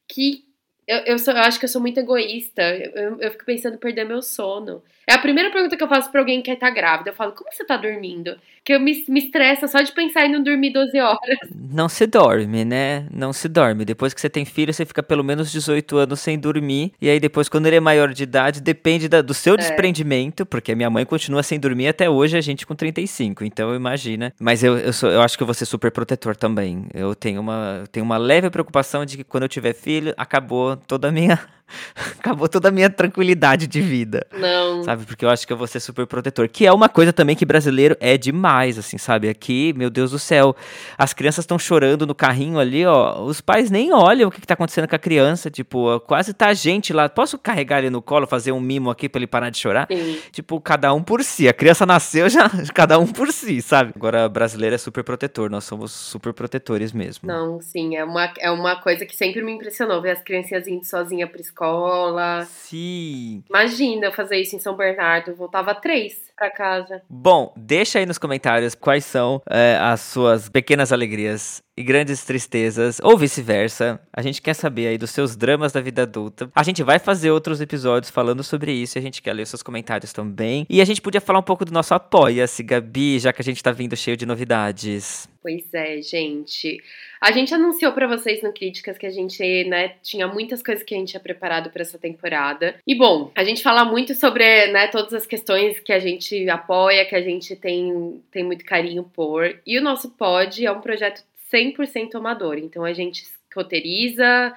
que. Eu, eu, sou- eu acho que eu sou muito egoísta. Eu, eu, eu fico pensando em perder meu sono. É a primeira pergunta que eu faço pra alguém que tá grávida. Eu falo, como você tá dormindo? Que eu me, me estressa só de pensar em não dormir 12 horas. Não se dorme, né? Não se dorme. Depois que você tem filho, você fica pelo menos 18 anos sem dormir. E aí, depois, quando ele é maior de idade, depende da- do seu É. desprendimento, porque a minha mãe continua sem dormir até hoje, a gente com 35. Então, imagina. Mas eu, eu, sou, eu acho que eu vou ser super protetor também. Eu tenho uma, eu tenho uma leve preocupação de que quando eu tiver filho, acabou toda a minha. *laughs* acabou toda a minha tranquilidade de vida. Não. Sabe? Porque eu acho que eu vou ser super protetor. Que é uma coisa também que brasileiro é demais, assim, sabe? Aqui, meu Deus do céu, as crianças estão chorando no carrinho ali, ó. Os pais nem olham o que, que tá acontecendo com a criança. Tipo, quase tá a gente lá. Posso carregar ele no colo, fazer um mimo aqui pra ele parar de chorar? Sim. Tipo, cada um por si. A criança nasceu *laughs* já, cada um por si, sabe? Agora, brasileiro é super protetor. Nós somos super protetores mesmo. Não, sim, é uma, é uma coisa que sempre me impressionou, ver as criancinhas indo sozinha pra escola. Sim. Imagina eu fazer isso em São Bernardo, eu voltava três pra casa. Bom, deixa aí nos comentários quais são é, as suas pequenas alegrias e grandes tristezas, ou vice-versa. A gente quer saber aí dos seus dramas da vida adulta. A gente vai fazer outros episódios falando sobre isso e a gente quer ler os seus comentários também. E a gente podia falar um pouco do nosso Apoia-se, Gabi, já que a gente tá vindo cheio de novidades. Pois é, gente. A gente anunciou pra vocês no Críticas que a gente, né, tinha muitas coisas que a gente tinha preparado pra essa temporada. E bom, a gente fala muito sobre, né, todas as questões que a gente apoia, que a gente tem, tem muito carinho por. E o nosso pod é um projeto 100% amador. Então a gente roteiriza,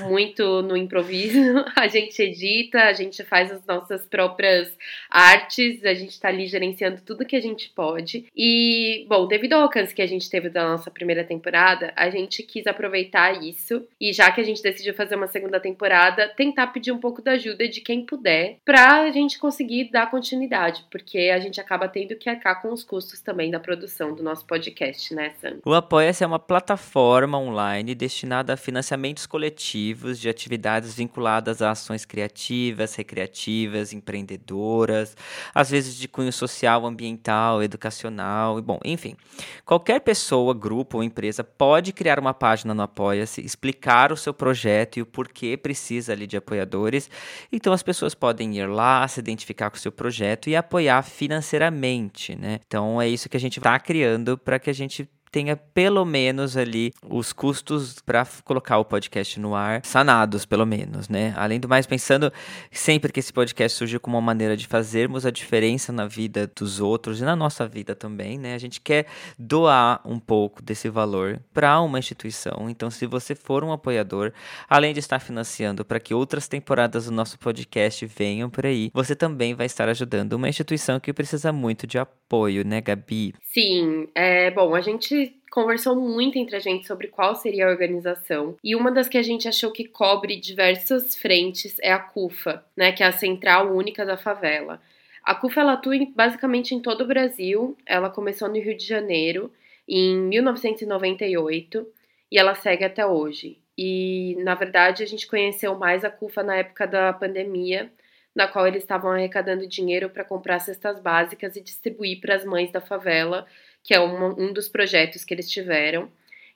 muito no improviso, *laughs* a gente edita, a gente faz as nossas próprias artes, a gente tá ali gerenciando tudo que a gente pode. E, bom, devido ao alcance que a gente teve da nossa primeira temporada, a gente quis aproveitar isso e já que a gente decidiu fazer uma segunda temporada, tentar pedir um pouco da ajuda de quem puder pra gente conseguir dar continuidade, porque a gente acaba tendo que arcar com os custos também da produção do nosso podcast, né, Sam? O Apoia-se é uma plataforma online destinada a financiamentos coletivos de atividades vinculadas a ações criativas, recreativas, empreendedoras, às vezes de cunho social, ambiental, educacional, e bom, enfim. Qualquer pessoa, grupo ou empresa pode criar uma página no Apoia-se, explicar o seu projeto e o porquê precisa ali de apoiadores. Então as pessoas podem ir lá, se identificar com o seu projeto e apoiar financeiramente, né? Então é isso que a gente está criando para que a gente tenha pelo menos ali os custos para colocar o podcast no ar sanados, pelo menos, né? Além do mais, pensando sempre que esse podcast surgiu como uma maneira de fazermos a diferença na vida dos outros e na nossa vida também, né? A gente quer doar um pouco desse valor para uma instituição. Então, se você for um apoiador, além de estar financiando para que outras temporadas do nosso podcast venham por aí, você também vai estar ajudando uma instituição que precisa muito de apoio, né, Gabi? Sim, é bom, a gente conversou muito entre a gente sobre qual seria a organização. E uma das que a gente achou que cobre diversas frentes é a CUFA, né, que é a Central Única da Favela. A CUFA ela atua em, basicamente em todo o Brasil. Ela começou no Rio de Janeiro em 1998 e ela segue até hoje. E na verdade a gente conheceu mais a CUFA na época da pandemia, na qual eles estavam arrecadando dinheiro para comprar cestas básicas e distribuir para as mães da favela que é uma, um dos projetos que eles tiveram.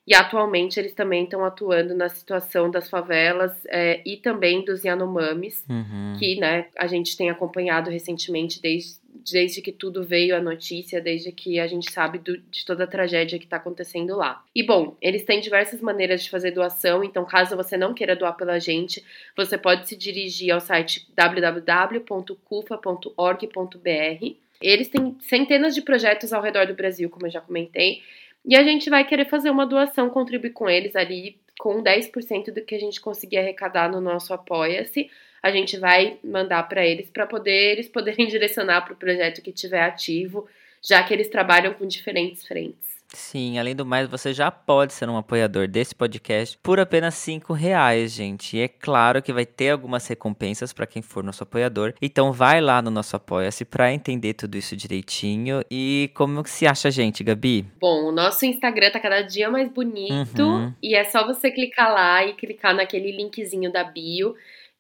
E atualmente eles também estão atuando na situação das favelas é, e também dos Yanomamis, Uhum. que né, a gente tem acompanhado recentemente desde, desde que tudo veio a notícia, desde que a gente sabe do- de toda a tragédia que está acontecendo lá. E bom, eles têm diversas maneiras de fazer doação, então caso você não queira doar pela gente, você pode se dirigir ao site www.cufa.org.br. Eles têm centenas de projetos ao redor do Brasil, como eu já comentei, e a gente vai querer fazer uma doação, contribuir com eles ali com 10% do que a gente conseguir arrecadar no nosso Apoia-se. A gente vai mandar para eles para poder eles poderem *laughs* direcionar para o projeto que tiver ativo, já que eles trabalham com diferentes frentes. Sim, além do mais, você já pode ser um apoiador desse podcast por apenas cinco reais, gente. E é claro que vai ter algumas recompensas para quem for nosso apoiador. Então vai lá no nosso Apoia-se para entender tudo isso direitinho. E como que se acha gente, Gabi? Bom, o nosso Instagram tá cada dia mais bonito Uhum. e é só você clicar lá e clicar naquele linkzinho da bio,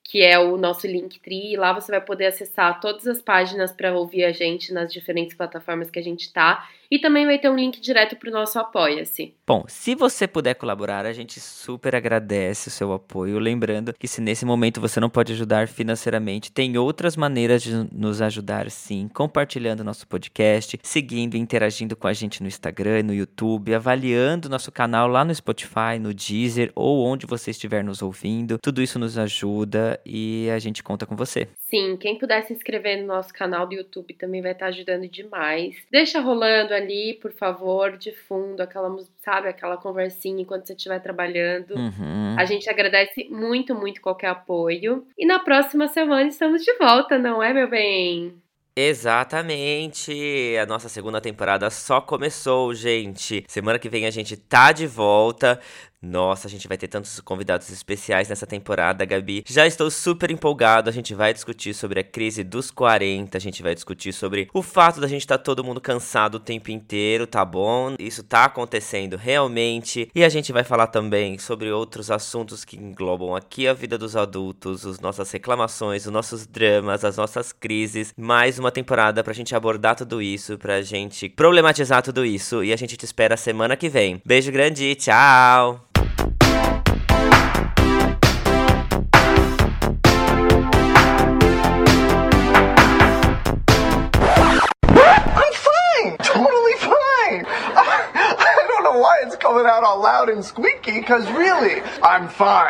que é o nosso Linktree, e lá você vai poder acessar todas as páginas para ouvir a gente nas diferentes plataformas que a gente tá, e também vai ter um link direto pro nosso Apoia-se. Bom, se você puder colaborar, a gente super agradece o seu apoio. Lembrando que se nesse momento você não pode ajudar financeiramente, tem outras maneiras de nos ajudar sim, compartilhando nosso podcast, seguindo e interagindo com a gente no Instagram, no YouTube, avaliando nosso canal lá no Spotify, no Deezer ou onde você estiver nos ouvindo. Tudo isso nos ajuda e a gente conta com você. Sim, quem puder se inscrever no nosso canal do YouTube também vai estar ajudando demais. Deixa rolando ali, por favor, de fundo, aquela, sabe, aquela conversinha enquanto você estiver trabalhando. Uhum. A gente agradece muito, muito qualquer apoio. E na próxima semana estamos de volta, não é, meu bem? Exatamente! A nossa segunda temporada só começou, gente. Semana que vem a gente tá de volta. Nossa, a gente vai ter tantos convidados especiais nessa temporada, Gabi. Já estou super empolgado. A gente vai discutir sobre a crise dos 40. A gente vai discutir sobre o fato da gente estar todo mundo cansado o tempo inteiro, tá bom? Isso tá acontecendo realmente. E a gente vai falar também sobre outros assuntos que englobam aqui a vida dos adultos, as nossas reclamações, os nossos dramas, as nossas crises. Mais uma temporada pra gente abordar tudo isso, pra gente problematizar tudo isso. E a gente te espera semana que vem. Beijo grande, tchau! I don't know why it's coming out all loud and squeaky, because really, I'm fine.